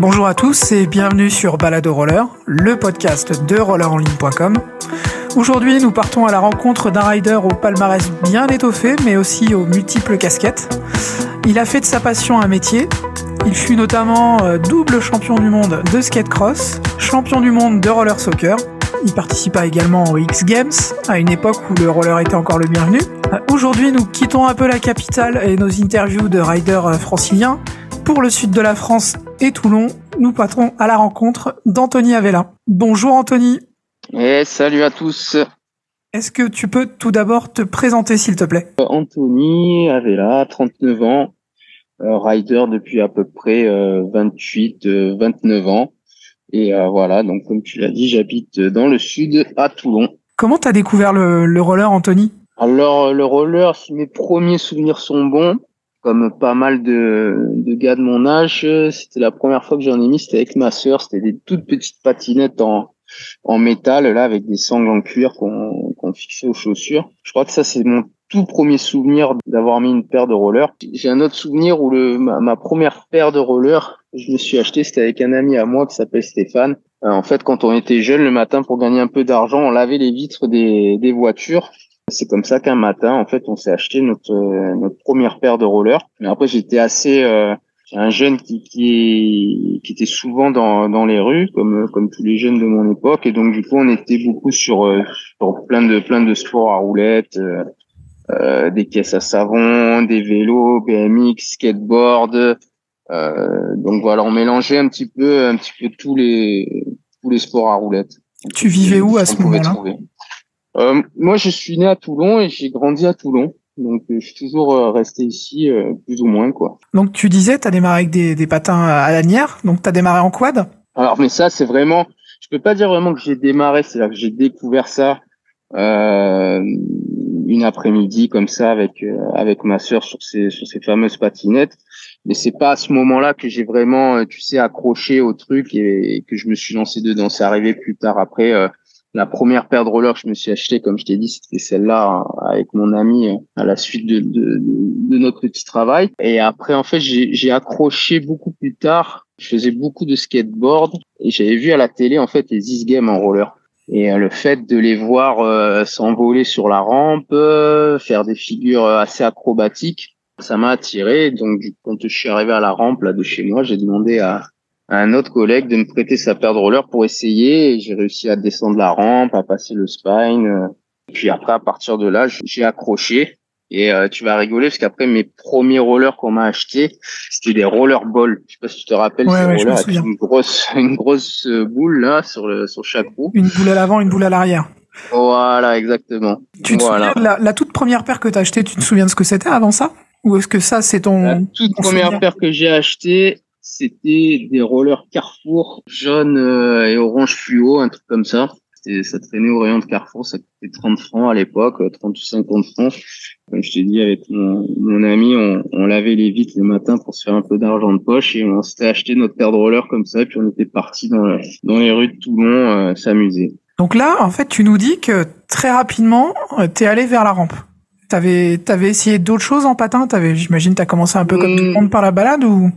Bonjour à tous et bienvenue sur Balado Roller, le podcast de rollerenligne.com. Aujourd'hui, nous partons à la rencontre d'un rider au palmarès bien étoffé, mais aussi aux multiples casquettes. Il a fait de sa passion un métier. Il fut notamment euh, double champion du monde de skate cross, champion du monde de roller soccer. Il participa également aux X Games, à une époque où le roller était encore le bienvenu. Euh, aujourd'hui, nous quittons un peu la capitale et nos interviews de riders euh, franciliens pour le sud de la France et Toulon. Nous partons à la rencontre d'Anthony Avella. Bonjour Anthony. Et salut à tous. Est-ce que tu peux tout d'abord te présenter s'il te plaît? Anthony Avella, 39 ans, euh, rider depuis à peu près 28, euh, 29 euh, ans. Et voilà, donc comme tu l'as dit, j'habite dans le sud à Toulon. Comment t'as découvert le, le roller, Anthony? Alors le roller, si mes premiers souvenirs sont bons, comme pas mal de, de gars de mon âge, c'était la première fois que j'en ai mis, c'était avec ma sœur, c'était des toutes petites patinettes en, en métal là avec des sangles en cuir qu'on fixait aux chaussures. Je crois que ça c'est mon tout premier souvenir d'avoir mis une paire de rollers. J'ai un autre souvenir où le ma, première paire de rollers, je me suis acheté, c'était avec un ami à moi qui s'appelle Stéphane. Euh, en fait, quand on était jeune le matin pour gagner un peu d'argent, on lavait les vitres des, des voitures. C'est comme ça qu'un matin, en fait, on s'est acheté notre notre première paire de rollers. Mais après, j'étais assez euh, un jeune qui, qui, qui était souvent dans, dans les rues, comme, comme tous les jeunes de mon époque, et donc du coup on était beaucoup sur, euh, sur plein de plein de sports à roulettes, euh, euh des caisses à savon, des vélos, BMX, skateboard. Euh, donc voilà, on mélangeait un petit peu un petit peu tous les tous les sports à roulettes. Tu vivais où à ce moment-là? Euh, Moi, je suis né à Toulon et j'ai grandi à Toulon. Donc euh, je suis toujours euh, resté ici, euh, plus ou moins quoi. Donc tu disais, tu as démarré avec des, des patins à lanière, donc tu as démarré en quad? Alors mais ça c'est vraiment, je peux pas dire vraiment que j'ai démarré, c'est-à-dire que j'ai découvert ça euh, une après-midi comme ça avec avec ma sœur sur ces sur ces fameuses patinettes. Mais c'est pas à ce moment-là que j'ai vraiment, tu sais, accroché au truc et, que je me suis lancé dedans. C'est arrivé plus tard après la première paire de rollers que je me suis acheté, comme je t'ai dit, c'était celle-là hein, avec mon ami euh, à la suite de, de, de, notre petit travail. Et après, en fait, j'ai accroché beaucoup plus tard. Je faisais beaucoup de skateboard et j'avais vu à la télé en fait les Is Games en roller. Et euh, le fait de les voir euh, s'envoler sur la rampe, faire des figures assez acrobatiques, ça m'a attiré. Donc, quand je suis arrivé à la rampe là de chez moi, j'ai demandé à, un autre collègue de me prêter sa paire de rollers pour essayer. J'ai réussi à descendre la rampe, à passer le spine. Euh. Puis après, à partir de là, j'ai accroché. Et euh, tu vas rigoler parce qu'après mes premiers rollers qu'on m'a achetés, c'était des rollerballs. Je sais pas si tu te rappelles ouais, ces rollers avec une grosse une grosse euh, boule là sur le sur chaque roue. Une boule à l'avant, une boule à l'arrière. Voilà, exactement. Tu te voilà. souviens de la, toute première paire que tu as achetée, tu te souviens de ce que c'était avant ça? Ou est-ce que ça c'est ton La toute première paire que j'ai achetée, c'était des rollers Carrefour jaune euh, et orange fluo, un truc comme ça. Ça traînait au rayon de Carrefour, ça coûtait 30 francs à l'époque, 30 ou 50 francs. Comme je t'ai dit, avec mon, mon ami, on, on, lavait les vitres le matin pour se faire un peu d'argent de poche et on s'était acheté notre paire de rollers comme ça, puis on était parti dans, dans les rues de Toulon euh, s'amuser. Donc là, en fait, tu nous dis que très rapidement, euh, t'es allé vers la rampe. T'avais, t'avais essayé d'autres choses en patin? T'avais, j'imagine, t'as commencé un peu comme tout le monde par la balade ou?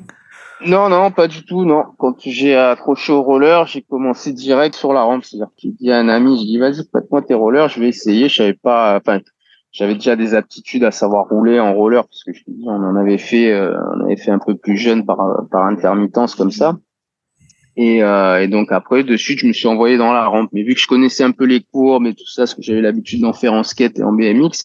Non, non, pas du tout, non. Quand j'ai accroché au roller, j'ai commencé direct sur la rampe. C'est-à-dire qu'il dit à un ami, je dis, vas-y, prête-moi tes rollers, je vais essayer. Je savais pas, enfin, j'avais déjà des aptitudes à savoir rouler en roller parce que on en avait fait, euh, on avait fait un peu plus jeune par, intermittence comme ça. Et, euh, et, donc après, de suite, je me suis envoyé dans la rampe. Mais vu que je connaissais un peu les courbes et tout ça, parce que j'avais l'habitude d'en faire en skate et en BMX,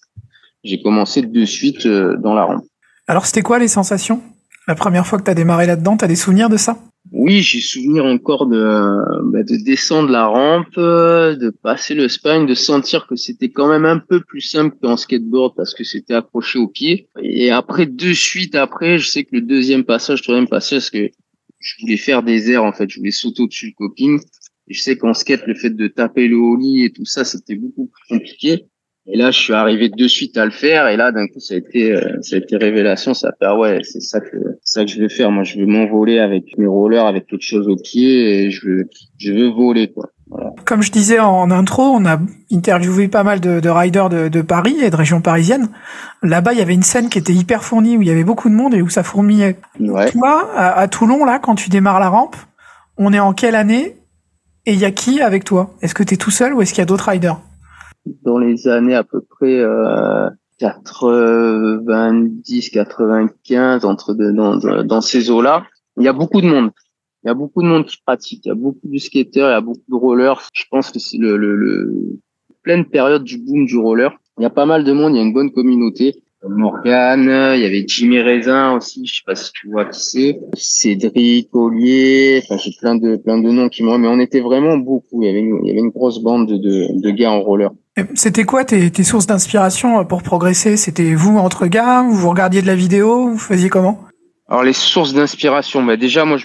j'ai commencé de suite euh, dans la rampe. Alors, c'était quoi les sensations? La première fois que tu as démarré là-dedans, tu des souvenirs de ça? Oui, j'ai souvenir encore de, bah, de descendre la rampe, de passer le spine, de sentir que c'était quand même un peu plus simple qu'en skateboard parce que c'était accroché au pied. Et après, de suite après, je sais que le deuxième passage, le troisième passage, parce que je voulais faire des airs en fait, je voulais sauter au-dessus du coping. Je sais qu'en skate, le fait de taper le holly et tout ça, c'était beaucoup plus compliqué. Et là, je suis arrivé de suite à le faire. Et là, d'un coup, ça a été, euh, ça a été révélation. Ça fait, ah ouais, c'est ça que, ça que je vais faire. Moi, je veux m'envoler avec mes rollers, avec quelque chose au pied et je veux, je veux voler, quoi. Voilà. Comme je disais en intro, on a interviewé pas mal de, de riders de, de, Paris et de région parisienne. Là-bas, il y avait une scène qui était hyper fournie, où il y avait beaucoup de monde et où ça fourmillait. Ouais. Toi, à, à Toulon, là, quand tu démarres la rampe, On est en quelle année Et il y a qui avec toi? Est-ce que tu es tout seul ou est-ce qu'il y a d'autres riders? Dans les années à peu près euh, 90, 95, entre dans, dans ces eaux-là, il y a beaucoup de monde. Il y a beaucoup de monde qui pratique. Il y a beaucoup de skateurs, il y a beaucoup de rollers. Je pense que c'est le, le, le pleine période du boom du roller. Il y a pas mal de monde, il y a une bonne communauté. Morgan, il y avait Jimmy Raisin aussi, je sais pas si tu vois qui c'est, Cédric Ollier, enfin j'ai plein de plein de noms qui m'ont, mais on était vraiment beaucoup. Il y avait une, il y avait une grosse bande de, de, de gars en roller. C'était quoi tes, sources d'inspiration pour progresser? C'était vous entre gars, vous regardiez de la vidéo, vous faisiez comment? Alors les sources d'inspiration, bah déjà moi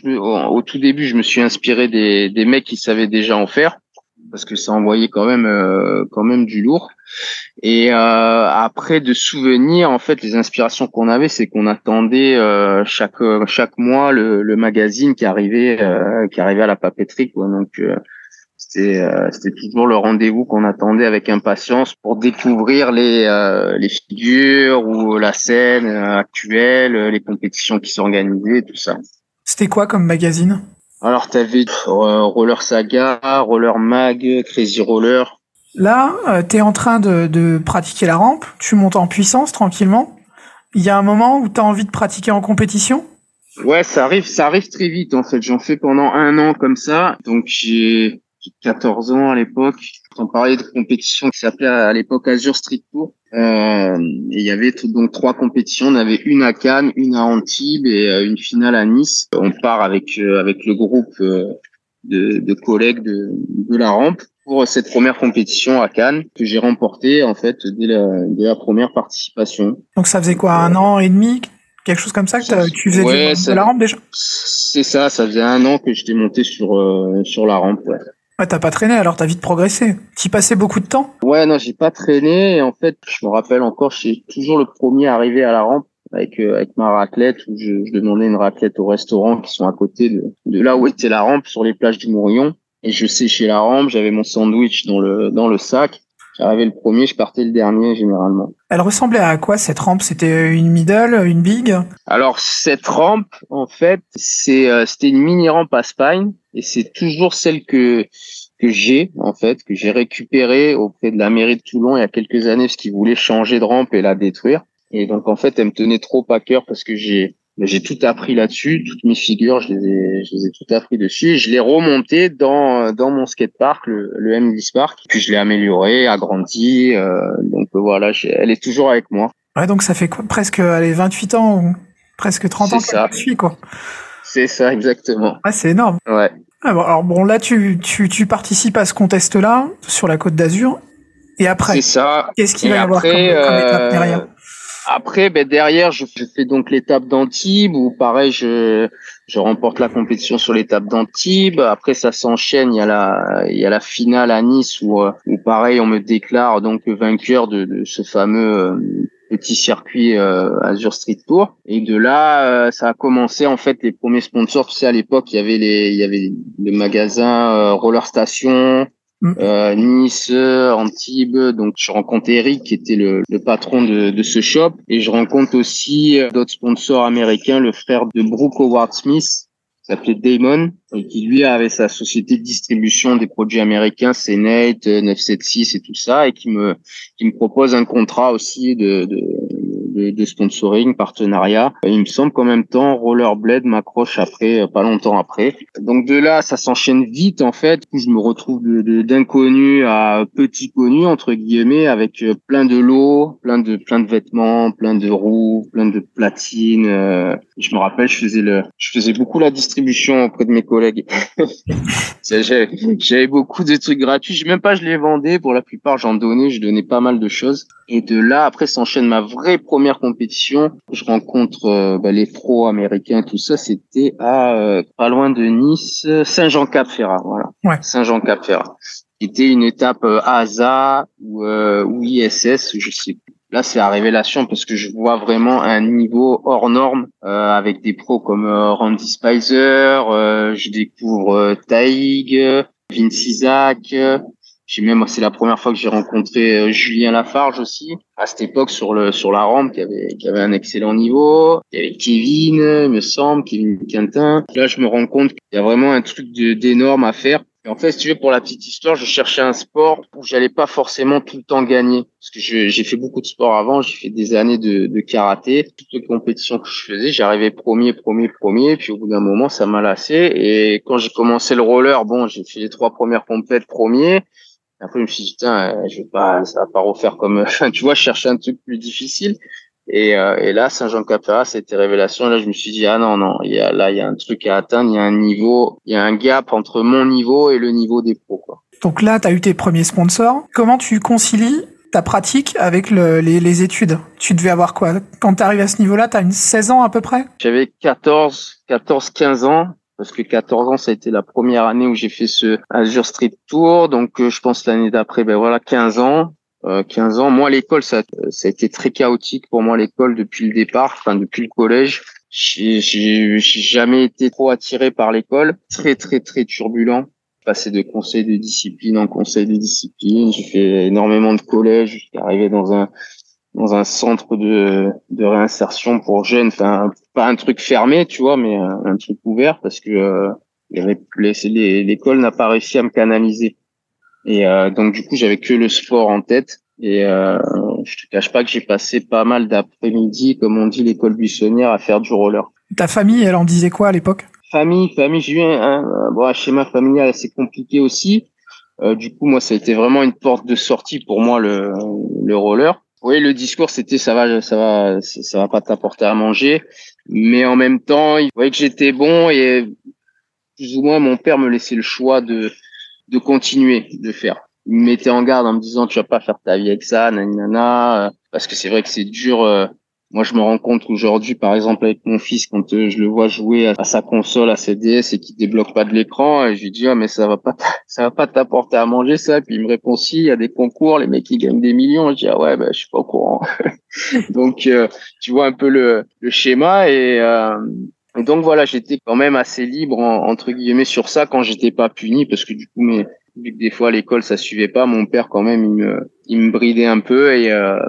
au tout début je me suis inspiré des, mecs qui savaient déjà en faire parce que ça envoyait quand même euh, quand même du lourd. Et euh, après de souvenirs, en fait, les inspirations qu'on avait, c'est qu'on attendait euh, chaque chaque mois le, le magazine qui arrivait qui arrivait à la papeterie quoi. Donc c'était euh, toujours le rendez-vous qu'on attendait avec impatience pour découvrir les euh, les figures ou la scène euh, actuelle, les compétitions qui s'organisaient, tout ça. C'était quoi comme magazine? Alors tu avais Roller Saga, Roller Mag, Crazy Roller. Là, tu es en train de, de pratiquer la rampe, tu montes en puissance tranquillement. Il y a un moment où tu as envie de pratiquer en compétition? Ouais, ça arrive, ça arrive très vite en fait. J'en fais pendant un an comme ça, donc j'ai 14 ans à l'époque. On parlait de compétition qui s'appelait à l'époque Azure Street Tour. Euh, et il y avait donc trois compétitions. On avait une à Cannes, une à Antibes et euh, une finale à Nice. On part avec euh, avec le groupe de, de, collègues de, de la rampe pour cette première compétition à Cannes que j'ai remportée en fait dès la, dès la première participation. Donc ça faisait quoi un an et demi quelque chose comme ça que tu faisais de la rampe déjà? C'est ça, ça faisait un an que j'étais monté sur sur la rampe. Ouais. T'as pas traîné, alors t'as vite progressé. T'y passais beaucoup de temps? Ouais, non, j'ai pas traîné. En fait, je me rappelle encore, suis toujours le premier arrivé à la rampe avec euh, avec ma raclette où je, demandais une raclette au restaurant qui sont à côté de, de là où était la rampe sur les plages du Mourillon. Et je séchais la rampe, j'avais mon sandwich dans le dans le sac. J'arrivais le premier, je partais le dernier généralement. Elle ressemblait à quoi cette rampe? C'était une middle, une big? Alors cette rampe, en fait, c'est euh, c'était une mini rampe à spine et c'est toujours celle que que j'ai en fait, que j'ai récupérée auprès de la mairie de Toulon il y a quelques années parce qu'ils voulaient changer de rampe et la détruire. Et donc en fait, elle me tenait trop à cœur parce que j'ai j'ai tout appris là-dessus, toutes mes figures, je les ai, je les ai tout appris dessus. Et je l'ai remonté dans dans mon skatepark, le, le M10 Park. Puis je l'ai amélioré, agrandi. Euh, donc voilà, elle est toujours avec moi. Ouais, donc ça fait quoi, presque allez, 28 ans ou presque 30 ans que suis quoi. C'est ça, exactement. Ah, c'est énorme. Ouais. Ah, alors bon, là, tu, tu, tu participes à ce contest-là sur la Côte d'Azur. Et après, c'est ça. Qu'est-ce qu'il va y avoir comme, comme étape euh, derrière? Après, ben derrière, je, fais donc l'étape d'Antibes où pareil, je, je remporte la compétition sur l'étape d'Antibes. Après, ça s'enchaîne. Il y a la, il y a la finale à Nice où, euh, où pareil, on me déclare donc vainqueur de, de ce fameux euh, petit circuit euh, Azure Street Tour. Et de là, ça a commencé en fait les premiers sponsors. Tu sais, à l'époque, il y avait les, il y avait le magasin Roller Station. Euh, nice, Antibes. Donc je rencontre Eric qui était le, le patron de, de, ce shop et je rencontre aussi euh, d'autres sponsors américains, le frère de Brooke Howard Smith s'appelait Damon et qui lui avait sa société de distribution des produits américains, c'est Nate, 976 et tout ça, et qui me qui me propose un contrat aussi de, de, de, de sponsoring, partenariat. Il me semble qu'en même temps, Rollerblade m'accroche après, euh, pas longtemps après. Donc de là, ça s'enchaîne vite en fait. Je me retrouve d'inconnu à petit connu entre guillemets, avec euh, plein de lots, plein de plein de vêtements, plein de roues, plein de platines. Euh. Je me rappelle, je faisais le, je faisais beaucoup la distribution auprès de mes collègues. J'avais beaucoup de trucs gratuits. Je même pas, je les vendais. Pour la plupart, j'en donnais. Je donnais pas mal de choses. Et de là, après, s'enchaîne ma vraie première compétition. Je rencontre euh, bah, les pros américains, tout ça. C'était à euh, pas loin de Nice, Saint-Jean-Cap-Ferrat. Voilà. Ouais. Saint-Jean-Cap-Ferrat. C'était une étape euh, ASA ou, euh, ou ISS, je sais plus. Là, c'est la révélation parce que je vois vraiment un niveau hors norme euh, avec des pros comme Randy Spicer. je découvre Taïg, Vince Isaac J'ai même, c'est la première fois que j'ai rencontré euh, Julien Lafarge aussi, à cette époque sur le sur la rampe, qui avait qui avait un excellent niveau. Il y avait Kevin, il me semble, Kevin Quintin. Là, je me rends compte qu'il y a vraiment un truc d'énorme à faire. Et en fait, si tu veux, pour la petite histoire, je cherchais un sport où j'allais pas forcément tout le temps gagner. Parce que j'ai fait beaucoup de sport avant, j'ai fait des années de, de karaté. Toutes les compétitions que je faisais, j'arrivais premier, premier, premier. Puis au bout d'un moment, ça m'a lassé. Et quand j'ai commencé le roller, bon, j'ai fait les trois premières compètes premier. Après, je me suis dit, putain, je vais pas, ça va pas refaire comme, tu vois, je cherchais un truc plus difficile. Et, euh, et là, Saint-Jean-Cap-Ferrat, c'était révélation. Là, je me suis dit, ah non, non, il y a, là, il y a un truc à atteindre, il y a un niveau, il y a un gap entre mon niveau et le niveau des pros. Quoi. Donc là, tu as eu tes premiers sponsors. Comment tu concilies ta pratique avec le, les, les, études? Tu devais avoir quoi? Quand tu arrives à ce niveau-là, tu as une 16 ans à peu près? J'avais 14, 14, 15 ans. Parce que 14 ans, ça a été la première année où j'ai fait ce Azure Street Tour. Donc, euh, je pense l'année d'après, ben voilà, 15 ans. 15 euh, ans. Moi, l'école, ça, ça a été très chaotique pour moi, l'école, depuis le départ, enfin, depuis le collège. J'ai jamais été trop attiré par l'école. Très, très, très turbulent. Passé de conseil de discipline en conseil de discipline. J'ai fait énormément de collèges. J'étais arrivé dans un, dans un centre de, de réinsertion pour jeunes. Enfin, pas un truc fermé, tu vois, mais un, truc ouvert parce que euh, l'école n'a pas réussi à me canaliser. Et euh, donc du coup, j'avais que le sport en tête. Et euh, je te cache pas que j'ai passé pas mal d'après-midi, comme on dit, l'école buissonnière, à faire du roller. Ta famille, elle en disait quoi à l'époque? Famille, famille, j'ai eu un, un, bon, un, schéma familial assez compliqué aussi. Euh, du coup, moi, ça a été vraiment une porte de sortie pour moi le, le roller. Oui, le discours c'était ça va, ça va, ça va pas t'apporter à manger, mais en même temps, il voyait que j'étais bon et plus ou moins mon père me laissait le choix de de continuer de faire. Il me mettait en garde en me disant tu vas pas faire ta vie avec ça, nanana, euh, parce que c'est vrai que c'est dur. Euh. Moi, je me rends compte aujourd'hui, par exemple, avec mon fils, quand euh, je le vois jouer à sa console, à ses DS et qu'il débloque pas de l'écran, et je lui dis ah mais ça va pas, ça va pas t'apporter à manger ça. puis il me répond si, il y a des concours, les mecs qui gagnent des millions. Je dis ah ouais, ben je suis pas au courant. donc tu vois un peu le, le schéma et et donc voilà, j'étais quand même assez libre entre guillemets sur ça quand j'étais pas puni parce que du coup, mais vu que des fois l'école ça suivait pas, mon père quand même il me, il me bridait un peu et, euh,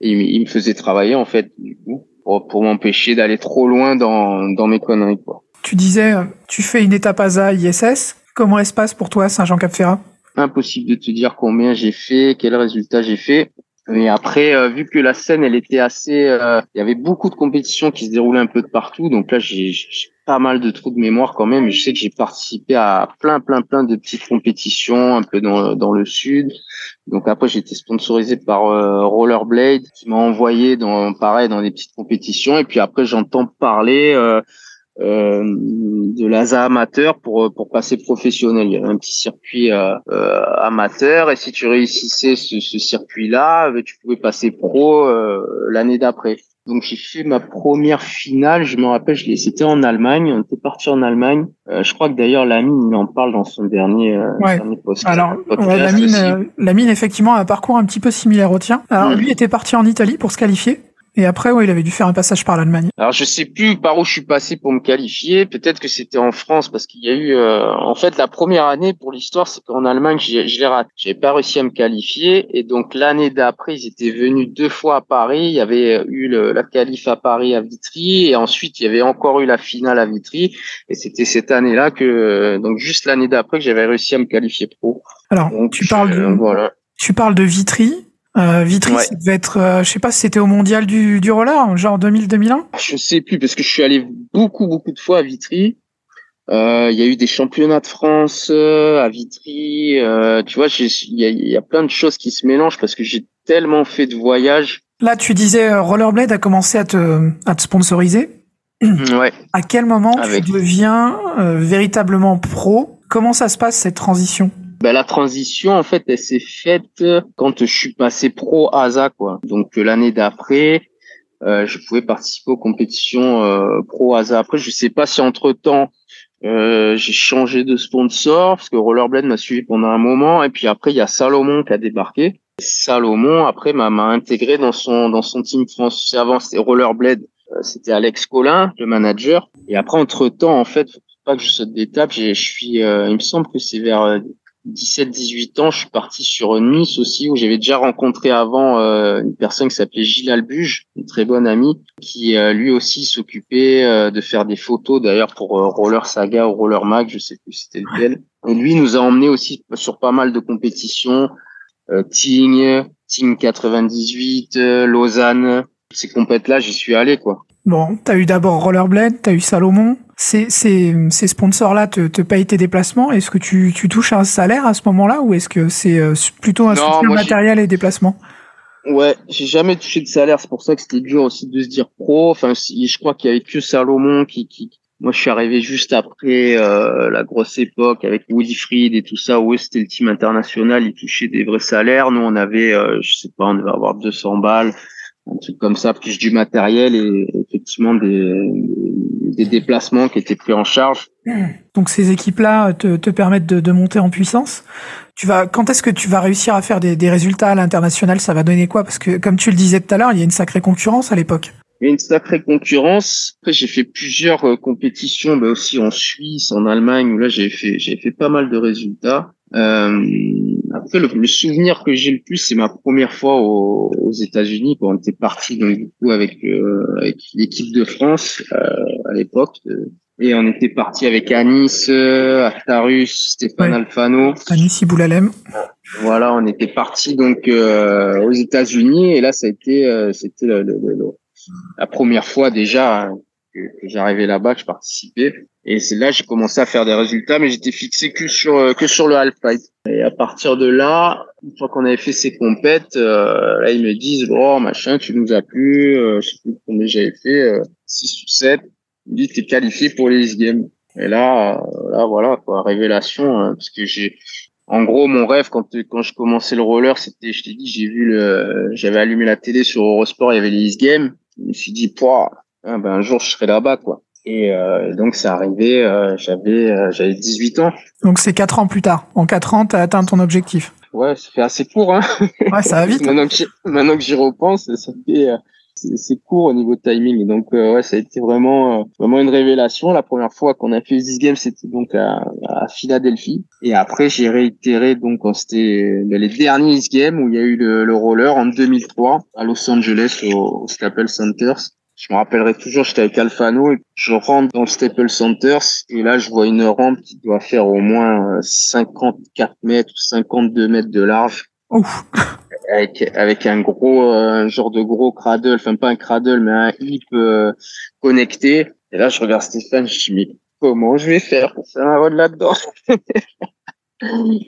il, me faisait travailler en fait du coup pour, pour m'empêcher d'aller trop loin dans, dans mes conneries quoi. Tu disais, tu fais une étape ASA ISS. Comment elle se passe pour toi Saint-Jean-Cap-Ferrat? Impossible de te dire combien j'ai fait, quel résultat j'ai fait. Et après, euh, vu que la scène, elle était assez, euh, il y avait beaucoup de compétitions qui se déroulaient un peu de partout. Donc là, j'ai pas mal de trous de mémoire quand même. Je sais que j'ai participé à plein, plein, plein de petites compétitions un peu dans, dans le sud. Donc après, j'ai été sponsorisé par euh, Rollerblade qui m'a envoyé dans, pareil, dans des petites compétitions. Et puis après, j'entends parler euh, de l'ASA amateur pour pour passer professionnel. Il y avait un petit circuit euh, euh, amateur et si tu réussissais ce, ce circuit-là, tu pouvais passer pro l'année d'après. Donc j'ai fait ma première finale, je me rappelle, je c'était en Allemagne, on était parti en Allemagne. je crois que d'ailleurs Lamine il en parle dans son dernier, ouais. Alors Lamine, Lamine effectivement a un parcours un petit peu similaire au tien. Alors lui était parti en Italie pour se qualifier. Et après, ouais, il avait dû faire un passage par l'Allemagne. Alors, je sais plus par où je suis passé pour me qualifier. Peut-être que c'était en France parce qu'il y a eu, euh, en fait, la première année pour l'histoire, c'est qu'en Allemagne, je l'ai raté. J'avais pas réussi à me qualifier. Et donc, l'année d'après, ils étaient venus deux fois à Paris. Il y avait eu le, la qualif à Paris à Vitry. Et ensuite, il y avait encore eu la finale à Vitry. Et c'était cette année-là que, donc, juste l'année d'après que j'avais réussi à me qualifier pro. Alors, tu parles de, voilà. tu parles de Vitry. Euh, Vitry, ça devait être, euh, je sais pas si c'était au mondial du, du roller, genre 2000-2001 Je sais plus, parce que je suis allé beaucoup, beaucoup de fois à Vitry. Euh, il y a eu des championnats de France euh, à Vitry. Euh, tu vois, il y a, y a, plein de choses qui se mélangent parce que j'ai tellement fait de voyages. Là, tu disais Rollerblade a commencé à te, à te sponsoriser. Ouais. À quel moment tu deviens véritablement pro? Comment ça se passe cette transition? Ben, la transition, en fait, elle s'est faite quand je suis passé pro ASA, quoi. Donc, l'année d'après, euh, je pouvais participer aux compétitions euh, pro ASA. Après, je sais pas si entre-temps, euh, j'ai changé de sponsor, parce que Rollerblade m'a suivi pendant un moment, et puis après, il y a Salomon qui a débarqué. Salomon, après, m'a intégré dans son dans son team France. Avant, c'était Rollerblade, euh, c'était Alex Collin, le manager. Et après, entre-temps, en fait, faut pas que je saute d'étape, je suis, euh, il me semble que c'est vers 17-18 ans, je suis parti sur Nice aussi, où j'avais déjà rencontré avant euh, une personne qui s'appelait Gilles Albuge, une très bonne amie, qui euh, lui aussi s'occupait euh, de faire des photos, d'ailleurs pour Roller Saga ou Roller Mag, je sais plus c'était lequel. Et lui nous a emmené aussi sur pas mal de compétitions, Tignes, Tignes 98, Lausanne. Ces compètes-là, j'y suis allé, quoi. Bon, t'as eu d'abord Rollerblade, t'as eu Salomon. Ces, ces, ces sponsors-là te, te payent tes déplacements. Est-ce que tu, tu touches un salaire à ce moment-là ou est-ce que c'est euh, plutôt un soutien matériel et déplacement? Ouais, j'ai jamais touché de salaire. C'est pour ça que c'était dur aussi de se dire pro. Enfin, je crois qu'il y avait que Salomon qui, qui, moi, je suis arrivé juste après euh, la grosse époque avec Woody Fried et tout ça, où c'était le team international, ils touchaient des vrais salaires. Nous, on avait, euh, je sais pas, on devait avoir 200 balles un truc comme ça, plus du matériel et effectivement des, des déplacements qui étaient pris en charge. Donc ces équipes-là te, te permettent de, de, monter en puissance. Tu vas, quand est-ce que tu vas réussir à faire des, des résultats à l'international? Ça va donner quoi? Parce que comme tu le disais tout à l'heure, il y a une sacrée concurrence à l'époque. Il y a une sacrée concurrence. Après, j'ai fait plusieurs euh, compétitions, mais aussi en Suisse, en Allemagne, où là j'ai fait j'ai fait pas mal de résultats. Euh, après, le, souvenir que j'ai le plus, c'est ma première fois aux, aux États-Unis, quand on était parti donc du coup avec, euh, avec l'équipe de France euh, à l'époque. et on était parti avec Anis, euh, Actarus, Stéphane Alfano. Anis Iboulalem. Voilà, on était parti donc aux États-Unis et là, ça a été, c'était la première fois déjà que, que j'arrivais là-bas, que je participais. Et c'est là j'ai commencé à faire des résultats, mais j'étais fixé que sur euh, que sur le half pipe. Et à partir de là, une fois qu'on avait fait ces compètes, euh, là ils me disent oh machin, tu nous as plu, euh, je sais plus combien j'avais fait, euh, 6 ou 7. Ils me disent t'es qualifié pour les games. Et là, là voilà quoi, révélation, hein, parce que j'ai en gros, mon rêve quand quand je commençais le roller, c'était, je t'ai dit, j'ai vu le, j'avais allumé la télé sur Eurosport, il y avait les Games. Je me suis dit, pouah, hein, ben un jour je serai là-bas quoi. Et euh, donc c'est arrivé, euh, j'avais euh, j'avais 18 ans. Donc c'est 4 ans plus tard. En 4 ans, tu as atteint ton objectif. Ouais, ça fait assez court. Hein ouais, ça va vite. maintenant que j'y repense, ça fait c'est court au niveau de timing. Donc ouais, ça a été vraiment vraiment une révélation. La première fois qu'on a fait this game, c'était donc à, à, Philadelphie. Et après, j'ai réitéré donc c'était ben, les derniers this game où il y a eu le, le, roller en 2003 à Los Angeles au, au Staples Centers. Je me rappellerai toujours, j'étais avec Alfano et je rentre dans le Staples Centers et là, je vois une rampe qui doit faire au moins 54 euh, mètres ou 52 mètres de large. Ouf. Avec, avec un gros, euh, un genre de gros cradle, enfin pas un cradle, mais un hip euh, connecté. Et là, je regarde Stéphane, je dis, mais comment je vais faire pour faire un là-dedans?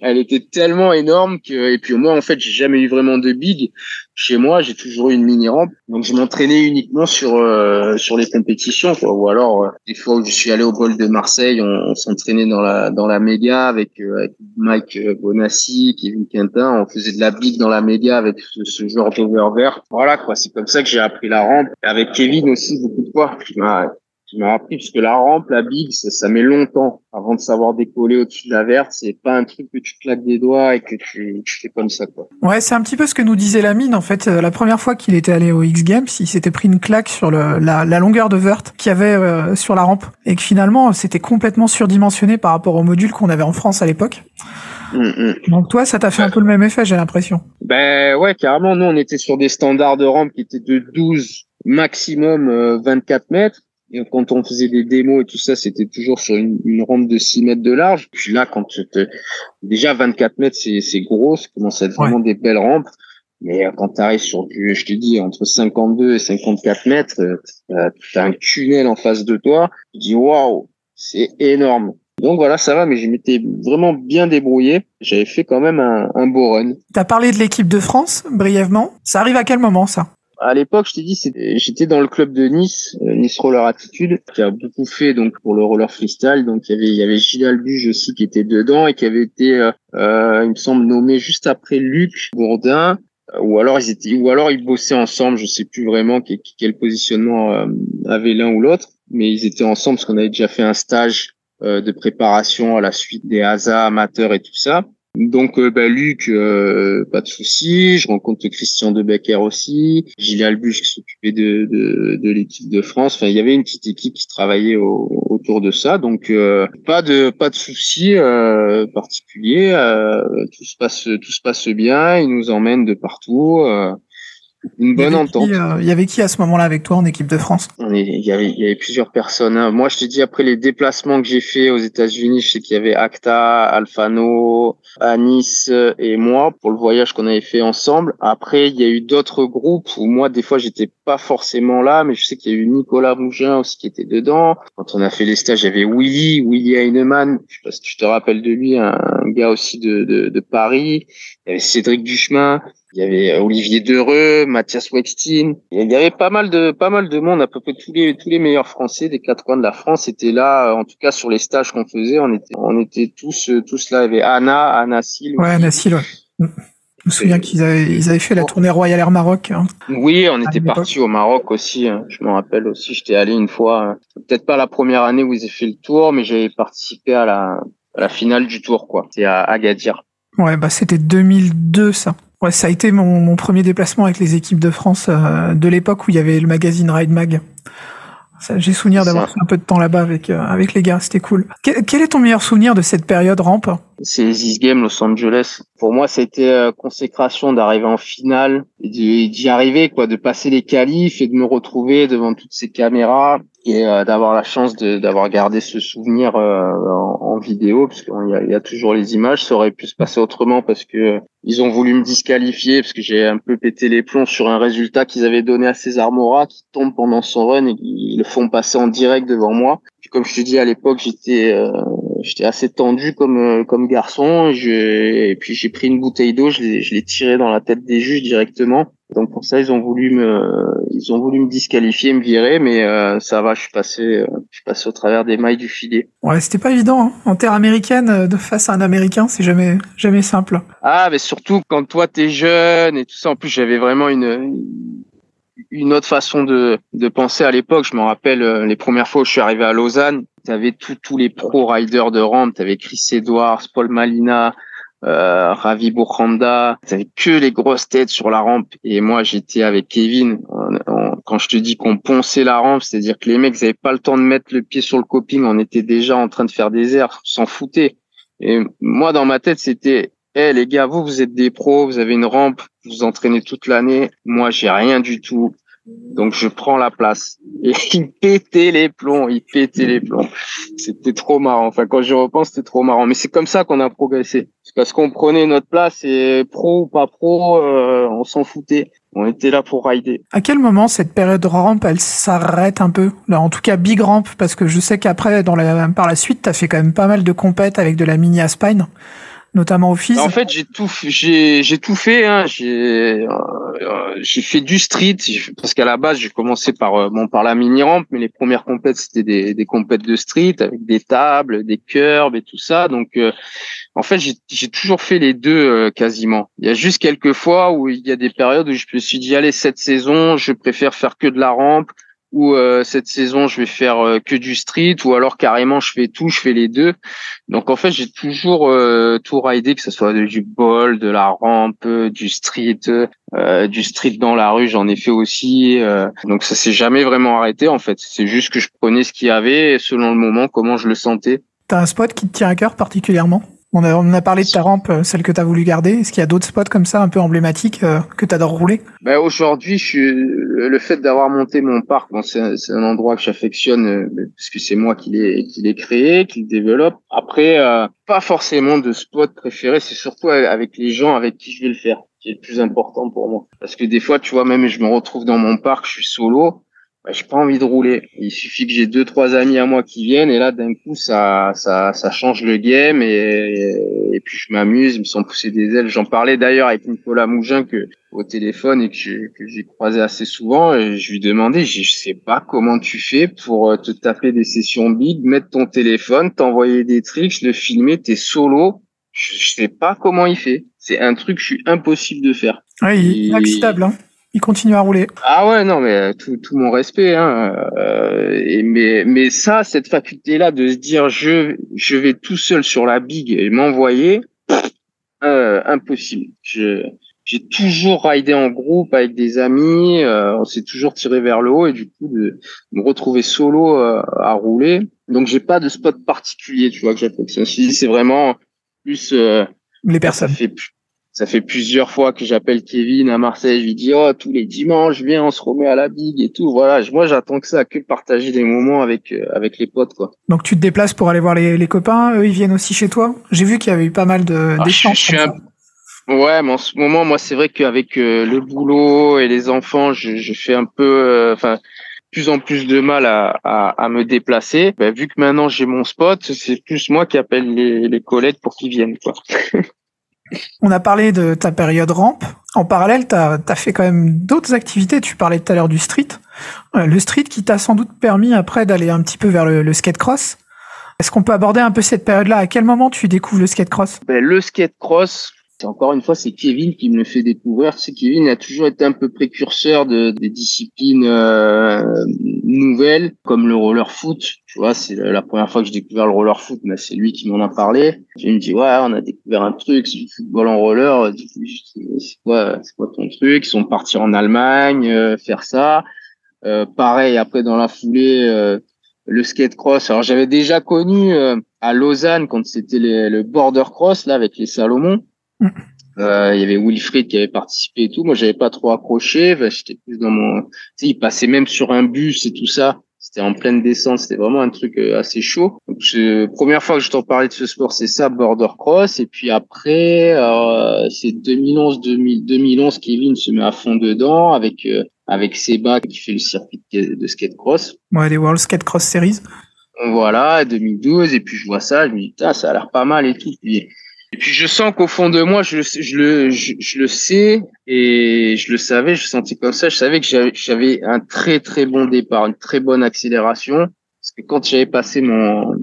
elle était tellement énorme que et puis moi en fait j'ai jamais eu vraiment de big. Chez moi j'ai toujours eu une mini rampe donc je m'entraînais uniquement sur euh, sur les compétitions quoi. Ou alors euh, des fois où je suis allé au bol de Marseille on, s'entraînait dans la dans la euh, avec Mike Bonassi Kevin Quintin. On faisait de la big dans la méga avec ce, ce genre d'oververt. Voilà quoi. C'est comme ça que j'ai appris la rampe. Avec Kevin aussi beaucoup de fois appris parce que la rampe, la big, ça, ça, met longtemps avant de savoir décoller au-dessus de la verte. C'est pas un truc que tu claques des doigts et que tu, tu fais comme ça, quoi. Ouais, c'est un petit peu ce que nous disait la mine. En fait, euh, la première fois qu'il était allé au X Games, il s'était pris une claque sur le, la, la, longueur de verte qu'il y avait euh, sur la rampe et que finalement, c'était complètement surdimensionné par rapport au module qu'on avait en France à l'époque. Mm, mm. Donc toi, ça t'a fait un peu le même effet, j'ai l'impression. Ben ouais, carrément. Nous, on était sur des standards de rampe qui étaient de 12 maximum 24 euh, mètres. Et quand on faisait des démos et tout ça, c'était toujours sur une, une, rampe de 6 mètres de large. Puis là, quand te... déjà 24 mètres, c'est, gros, ça commence à être vraiment des belles rampes. Mais euh, quand tu arrives sur du, je te dis, entre 52 et 54 mètres, euh, tu as un tunnel en face de toi. Tu dis, waouh, c'est énorme. Donc voilà, ça va, mais je m'étais vraiment bien débrouillé. J'avais fait quand même un, un beau run. T'as parlé de l'équipe de France, brièvement. Ça arrive à quel moment, ça? À l'époque, je t'ai dit, j'étais dans le club de Nice, euh, Nice Roller Attitude, qui a beaucoup fait donc pour le roller freestyle. Donc il y avait il y avait Gilles Albuge aussi qui était dedans et qui avait été, euh, euh il me semble, nommé juste après Luc Bourdin. Euh, ou alors ils étaient, ou alors ils bossaient ensemble. Je sais plus vraiment quel, quel positionnement avait l'un ou l'autre, mais ils étaient ensemble parce qu'on avait déjà fait un stage de préparation à la suite des ASA amateurs et tout ça. Donc euh, bah, Luc, euh, pas de souci. Je rencontre Christian De Becker aussi, Gilles Albuche qui s'occupait de, de, de l'équipe de France. Enfin, il y avait une petite équipe qui travaillait autour de ça, donc euh, pas de pas de souci particulier. tout se passe tout se passe bien. Ils nous emmènent de partout une bonne entente. Euh, il y avait qui à ce moment-là avec toi en équipe de France? Il, y avait, il y avait plusieurs personnes. Hein. Moi, je t'ai dit après les déplacements que j'ai fait aux États-Unis, je sais qu'il y avait Acta, Alfano, Anis et moi pour le voyage qu'on avait fait ensemble. Après, il y a eu d'autres groupes où moi, des fois, j'étais pas forcément là, mais je sais qu'il y a eu Nicolas Mougin aussi qui était dedans. Quand on a fait les stages, il y avait Willy, Willy Heinemann. Je sais pas si tu te rappelles de lui, un gars aussi de, de, de Paris. Il y avait Cédric Duchemin il y avait Olivier Dereux, Mathias Wextin. Il y avait pas mal de pas mal de monde, à peu près tous les tous les meilleurs Français des quatre coins de la France étaient là. En tout cas sur les stages qu'on faisait, on était on était tous tous là. Il y avait Anna, Anna Sil. Ouais, Anna Sil. Ouais. Je me souviens qu'ils avaient ils avaient fait la tournée Royal Air Maroc. Hein. Oui, on était parti au Maroc aussi. Hein. Je me rappelle aussi, j'étais allé une fois. Hein. Peut-être pas la première année où ils avaient fait le tour, mais j'avais participé à la à la finale du tour quoi. C'est à Agadir. Ouais, bah c'était 2002 ça. Ouais, ça a été mon, mon, premier déplacement avec les équipes de France euh, de l'époque où il y avait le magazine Ride Mag. J'ai souvenir d'avoir fait un peu de temps là-bas avec euh, avec les gars, c'était cool. Quel, est ton meilleur souvenir de cette période rampe? C'est This Game Los Angeles. Pour moi, c'était euh, consécration d'arriver en finale, d'y arriver, quoi, de passer les qualifs et de me retrouver devant toutes ces caméras et euh, d'avoir la chance d'avoir gardé ce souvenir euh, en, vidéo parce qu'il y, y a, toujours les images. Ça aurait pu se passer autrement parce que euh, ils ont voulu me disqualifier parce que j'ai un peu pété les plombs sur un résultat qu'ils avaient donné à César Mora qui tombe pendant son run et ils le font passer en direct devant moi. Puis comme je te dis à l'époque j'étais j'étais assez tendu comme comme garçon. Et, et puis j'ai pris une bouteille d'eau je l'ai tiré dans la tête des juges directement donc pour ça, ils ont voulu me, ils ont voulu me disqualifier, me virer, mais euh, ça va, je suis passé, euh, je suis passé au travers des mailles du filet. Ouais, c'était pas évident hein. en terre américaine euh, de face à un Américain, c'est jamais, jamais simple. Ah, mais surtout quand toi t'es jeune et tout ça. En plus, j'avais vraiment une, une autre façon de, de penser à l'époque. Je me rappelle les premières fois où je suis arrivé à Lausanne, t'avais tous les pro riders de rampe, t'avais Chris Edwards, Paul Malina, euh, Ravi Bourkhanda, t'avais que les grosses têtes sur la rampe. Et moi, j'étais avec Kevin. quand je te dis qu'on ponçait la rampe, c'est-à-dire que les mecs n'avaient pas le temps de mettre le pied sur le coping, on était déjà en train de faire des airs, s'en foutaient. Et moi, dans ma tête, c'était, hé les gars, vous, vous êtes des pros, vous avez une rampe, vous entraînez toute l'année. Moi, j'ai rien du tout. Donc je prends la place. Et il pétait les plombs, il pétait les plombs. C'était trop marrant. Enfin, quand je repense, c'était trop marrant. Mais c'est comme ça qu'on a progressé. Parce qu'on prenait notre place et pro ou pas pro, euh, on s'en foutait. On était là pour rider. À quel moment cette période de rampe, elle s'arrête un peu? Là, En tout cas, big ramp, parce que je sais qu'après, dans la, par la suite, tu as fait quand même pas mal de compètes avec de la mini Aspine notamment au FIS En fait, j'ai tout, j'ai, j'ai tout fait. Hein. J'ai, euh, j'ai fait du street parce qu'à la base, j'ai commencé par euh, bon par la mini rampe, mais les premières compètes c'était des, des compètes de street avec des tables, des curbs et tout ça. Donc, euh, en fait, j'ai, j'ai toujours fait les deux quasiment. Il y a juste quelques fois où il y a des périodes où je me suis dit allez cette saison, je préfère faire que de la rampe ou euh, cette saison je vais faire euh, que du street ou alors carrément je fais tout, je fais les deux. Donc en fait j'ai toujours euh, tout ridé que ce soit du ball, de la rampe, du street, du street dans la rue j'en ai fait aussi. donc ça s'est jamais vraiment arrêté en fait. C'est juste que je prenais ce qu'il y avait selon le moment comment je le sentais. T'as un spot qui te tient à cœur particulièrement? On a, parlé de ta rampe, euh, celle que tu as voulu garder. Est-ce qu'il y a d'autres spots comme ça, un peu emblématiques, euh, que tu adores rouler? Ben Aujourd'hui, je le fait d'avoir monté mon parc, c'est un endroit que j'affectionne euh, parce que c'est moi qui l'ai qui l'ai créé, qui le développe. Après, pas forcément de spot préféré, c'est surtout avec les gens avec qui je vais le faire qui est le plus important pour moi. Parce que des fois, tu vois, même je me retrouve dans mon parc, je suis solo, bah, j'ai pas envie de rouler. Il suffit que j'ai deux trois amis à moi qui viennent et là d'un coup ça ça ça change le game et et, puis je m'amuse, ils me sont poussés des ailes. J'en parlais d'ailleurs avec Nicolas Mougin que au téléphone et que j'ai que j'ai croisé assez souvent et je lui demandais je sais pas comment tu fais pour euh, te taper des sessions big, mettre ton téléphone, t'envoyer des tricks, le filmer, t'es solo. Je, sais pas comment il fait. C'est un truc je suis impossible de faire. Oui, il est hein il continue à rouler. Ah ouais, non, mais tout, tout mon respect. Hein. Euh, et mais, mais ça, cette faculté-là de se dire je, je vais tout seul sur la big et m'envoyer, euh, impossible. Je j'ai toujours ridé en groupe avec des amis, euh, on s'est toujours tiré vers le haut et du coup de me retrouver solo euh, à rouler. Donc j'ai pas de spot particulier, tu vois que j'affectionne. C'est vraiment plus euh, les personnes. Ça fait, ça fait plusieurs fois que j'appelle Kevin à Marseille, je lui dis oh tous les dimanches viens on se remet à la big et tout. Voilà, moi j'attends que ça, que partager des moments avec avec les potes quoi. Donc tu te déplaces pour aller voir les, les copains, eux ils viennent aussi chez toi? J'ai vu qu'il y avait eu pas mal de ah, d'échanges. Ouais, mais en ce moment, moi, c'est vrai qu'avec euh, le boulot et les enfants, je, je fais un peu, euh, enfin, plus en plus de mal à, à, à me déplacer. Ben, vu que maintenant j'ai mon spot, c'est plus moi qui appelle les, les collègues pour qu'ils viennent. Quoi. On a parlé de ta période rampe. En parallèle, tu as, fait quand même d'autres activités. Tu parlais tout à l'heure du street. Euh, le street qui t'a sans doute permis après d'aller un petit peu vers le, le skate cross. Est-ce qu'on peut aborder un peu cette période-là? À quel moment tu découvres le skate cross? Ben, Le skate cross, encore une fois, c'est Kevin qui me le fait découvrir. C'est Kevin a toujours été un peu précurseur de des disciplines euh, nouvelles, comme le roller foot. Tu vois, c'est la première fois que j'ai découvert le roller foot, mais c'est lui qui m'en a parlé. Il me dit ouais, on a découvert un truc, c'est du football en roller. C'est quoi, c'est quoi ton truc? Ils sont partis en Allemagne euh, faire ça. Euh, pareil, après dans la foulée, euh, le skate cross. Alors j'avais déjà connu à Lausanne quand c'était le border cross là avec les Salomon. Mm. Euh, il y avait Wilfried qui avait participé et tout. Moi, j'avais pas trop accroché. J'étais plus dans mon. Tu sais, il passait même sur un bus et tout ça. C'était en pleine descente. C'était vraiment un truc euh, assez chaud. Donc, je... première fois que je t'en parlais de ce sport, c'est ça, border cross. Et puis après, euh, c'est 2011, 2000, 2011, Kevin se met à fond dedans avec euh, avec Seba qui fait le circuit de skate cross. Ouais, les World Skate Cross Series. Voilà, 2012. Et puis je vois ça, je me dis, ça a l'air pas mal et tout. Puis et puis je sens qu'au fond de moi, je, je le, je, le sais et je le savais, je sentais comme ça. Je savais que j'avais un très très bon départ, une très bonne accélération. Parce que quand j'avais passé mon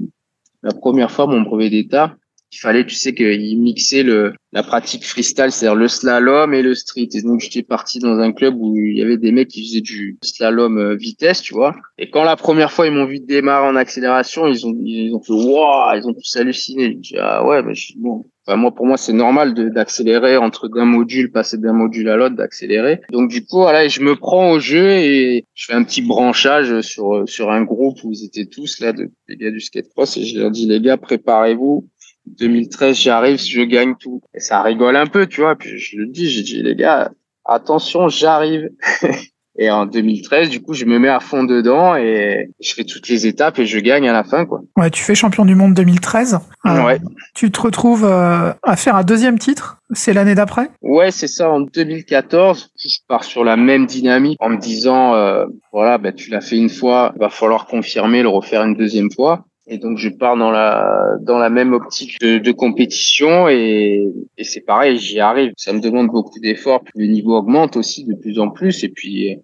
la première fois mon brevet d'état, il fallait, tu sais, qu'il mixait le, la pratique freestyle, c'est-à-dire le slalom et le street. Et donc, j'étais parti dans un club où il y avait des mecs qui faisaient du slalom euh, vitesse, tu vois. Et quand la première fois, ils m'ont vu démarrer en accélération, ils ont, ils ont fait, waouh, ils ont tous halluciné. J'ai dit, ah ouais, mais je, bon. Enfin, moi, pour moi, c'est normal d'accélérer entre d'un module, passer d'un module à l'autre, d'accélérer. Donc, du coup, voilà, je me prends au jeu et je fais un petit branchage sur, sur un groupe où ils étaient tous là, de, les gars du skate cross, et je leur dis, les gars, préparez-vous 2013, j'arrive, je gagne tout. Et ça rigole un peu, tu vois. Puis je le dis, j'ai dit, les gars, attention, j'arrive. et en 2013, du coup, je me mets à fond dedans et je fais toutes les étapes et je gagne à la fin, quoi. Ouais, tu fais champion du monde 2013. Euh, ouais. Tu te retrouves euh, à faire un deuxième titre. C'est l'année d'après? Ouais, c'est ça. En 2014, je pars sur la même dynamique en me disant, euh, voilà, ben, tu l'as fait une fois, il va falloir confirmer, le refaire une deuxième fois. Et donc je pars dans la dans la même optique de, de compétition et, et c'est pareil, j'y arrive. Ça me demande beaucoup d'efforts, puis le niveau augmente aussi de plus en plus et puis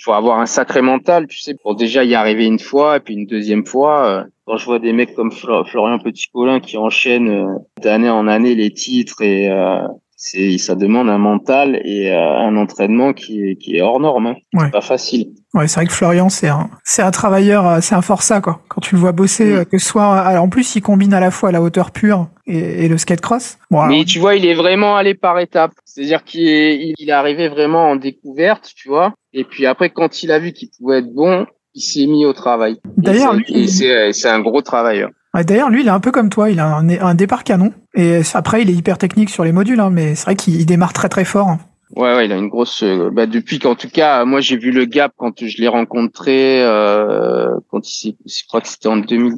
il faut avoir un sacré mental, tu sais, pour déjà y arriver une fois et puis une deuxième fois. Euh, quand je vois des mecs comme Florian Petit-Paulin qui enchaînent euh, d'année en année les titres et euh, c'est ça demande un mental et euh, un entraînement qui est, qui est hors norme. Hein. C'est pas facile. Ouais, c'est vrai que Florian, c'est un, c'est un travailleur, c'est un forçat, quoi. Quand tu le vois bosser, mm. euh, que ce soit, alors en plus, il combine à la fois la hauteur pure et, et le skate cross. Bon, Mais tu vois, il est vraiment allé par étapes. C'est-à-dire qu'il est, il est arrivé vraiment en découverte, tu vois. Et puis après, quand il a vu qu'il pouvait être bon, il s'est mis au travail. D'ailleurs, c'est, c'est un gros travailleur. D'ailleurs, lui, il est un peu comme toi. Il a un, un, départ canon. Et après, il est hyper technique sur les modules, hein, mais c'est vrai qu'il démarre très très fort. Ouais, ouais, il a une grosse. Euh, bah, depuis qu'en tout cas, moi, j'ai vu le gap quand je l'ai rencontré. Euh, quand il, je crois que c'était en 2000,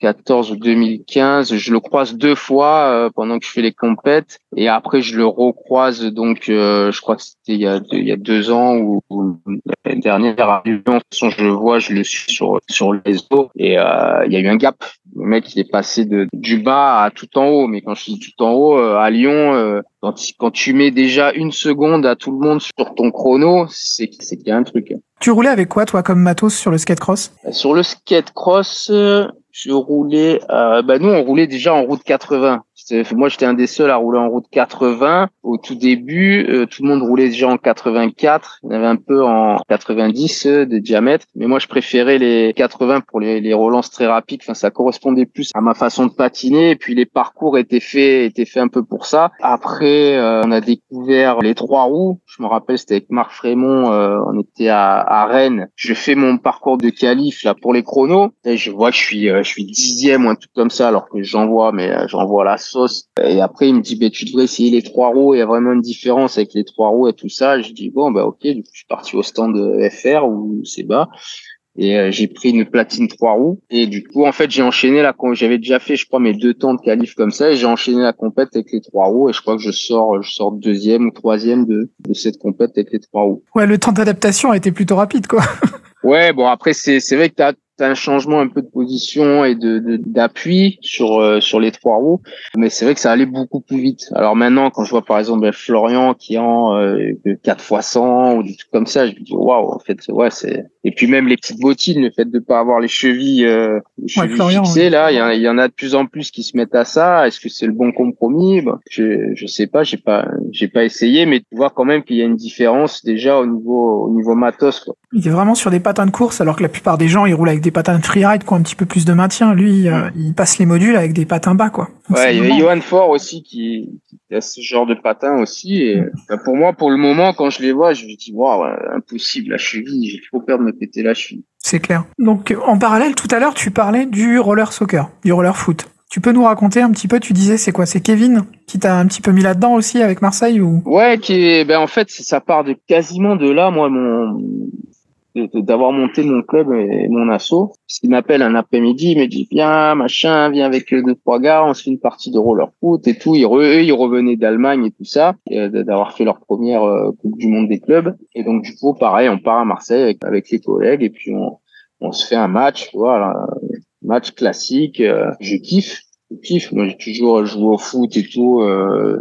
2014 ou 2015. Je le croise deux fois euh, pendant que je fais les compètes et après je le recroise donc euh, je crois que c'était il y a deux, il y a deux ans ou, l'année dernière à Lyon. De toute façon, je le vois, je le suis sur sur les réseau et euh, il y a eu un gap. Le mec il est passé de du bas à tout en haut, mais quand je dis tout en haut à Lyon, quand quand tu mets déjà une seconde à tout le monde sur ton chrono, c'est c'est qu'il y a un truc. Tu roulais avec quoi toi comme matos sur le skate cross? Sur le skate cross je roulais, euh, bah nous on roulait déjà en route 80. Moi, j'étais un des seuls à rouler en route 80 au tout début. Euh, tout le monde roulait déjà en 84. Il y avait un peu en 90 euh, de diamètre, mais moi, je préférais les 80 pour les, les relances très rapides. Enfin, ça correspondait plus à ma façon de patiner. Et puis les parcours étaient faits, étaient faits un peu pour ça. Après, euh, on a découvert les trois roues. Je me rappelle, c'était avec Marc Frémont. on était à, à Rennes. Je fais mon parcours de qualif là pour les chronos. Et je vois que je suis, je suis dixième ou un truc comme ça, alors que j'envoie, mais j'envoie la sauce. Et après, il me dit, bah, tu devrais essayer les trois roues. Il y a vraiment une différence avec les trois roues et tout ça. Je dis, bon, bah, ok. Du coup, je suis parti au stand FR où c'est bas. Et euh, j'ai pris une platine trois roues. Et du coup, en fait, j'ai enchaîné la j'avais déjà fait, je crois, mes deux temps de qualif comme ça. Et j'ai enchaîné la compète avec les trois roues. Et je crois que je sors, je sors deuxième ou troisième de, de cette compète avec les trois roues. Ouais, le temps d'adaptation a été plutôt rapide, quoi. Ouais, bon après c'est c'est vrai que t'as as un changement un peu de position et de d'appui sur euh, sur les trois roues, mais c'est vrai que ça allait beaucoup plus vite. Alors maintenant, quand je vois par exemple ben, Florian qui est en euh, 4 x 100 ou des trucs comme ça, je me dis waouh, en fait, ouais, c'est et puis même les petites bottines, le fait de pas avoir les chevilles, euh, les chevilles fixées là, il y, en, y, en a de plus en plus qui se mettent à ça. Est-ce que c'est le bon compromis? Bah, Je je sais pas, j'ai pas j'ai pas essayé, mais tu vois quand même qu'il y a une différence déjà au niveau au niveau matos. Quoi. Il est vraiment sur des patins de course, alors que la plupart des gens ils roulent avec des patins de freeride qui ont un petit peu plus de maintien. Lui, euh, il passe les modules avec des patins bas, quoi. ouais, il y a Johan Ford aussi qui, qui, a ce genre de patins aussi. Et bah, pour moi, pour le moment, quand je les vois, je me dis, waouh, impossible, la cheville, j'ai trop peur de me péter la cheville. C'est clair. Donc, en parallèle, tout à l'heure, tu parlais du roller soccer, du roller foot. Tu peux nous raconter un petit peu, tu disais, c'est quoi C'est Kevin qui t'a un petit peu mis là-dedans aussi avec Marseille ou? Ouais, qui ben en fait, ça part de quasiment de là. Moi, mon d'avoir monté mon club et mon asso. Il m'appelle un après-midi, il me dit viens machin, viens avec deux trois gars, on se fait une partie de roller foot et tout. Ils, eux, ils revenaient d'Allemagne et tout ça, euh, d'avoir fait leur première euh, coupe du monde des clubs. Et donc du coup, pareil, on part à Marseille avec, les collègues et puis on, on se fait un match, voilà, match classique. Euh, je kiffe. Je kiffe. Moi, j'ai toujours joué au foot et tout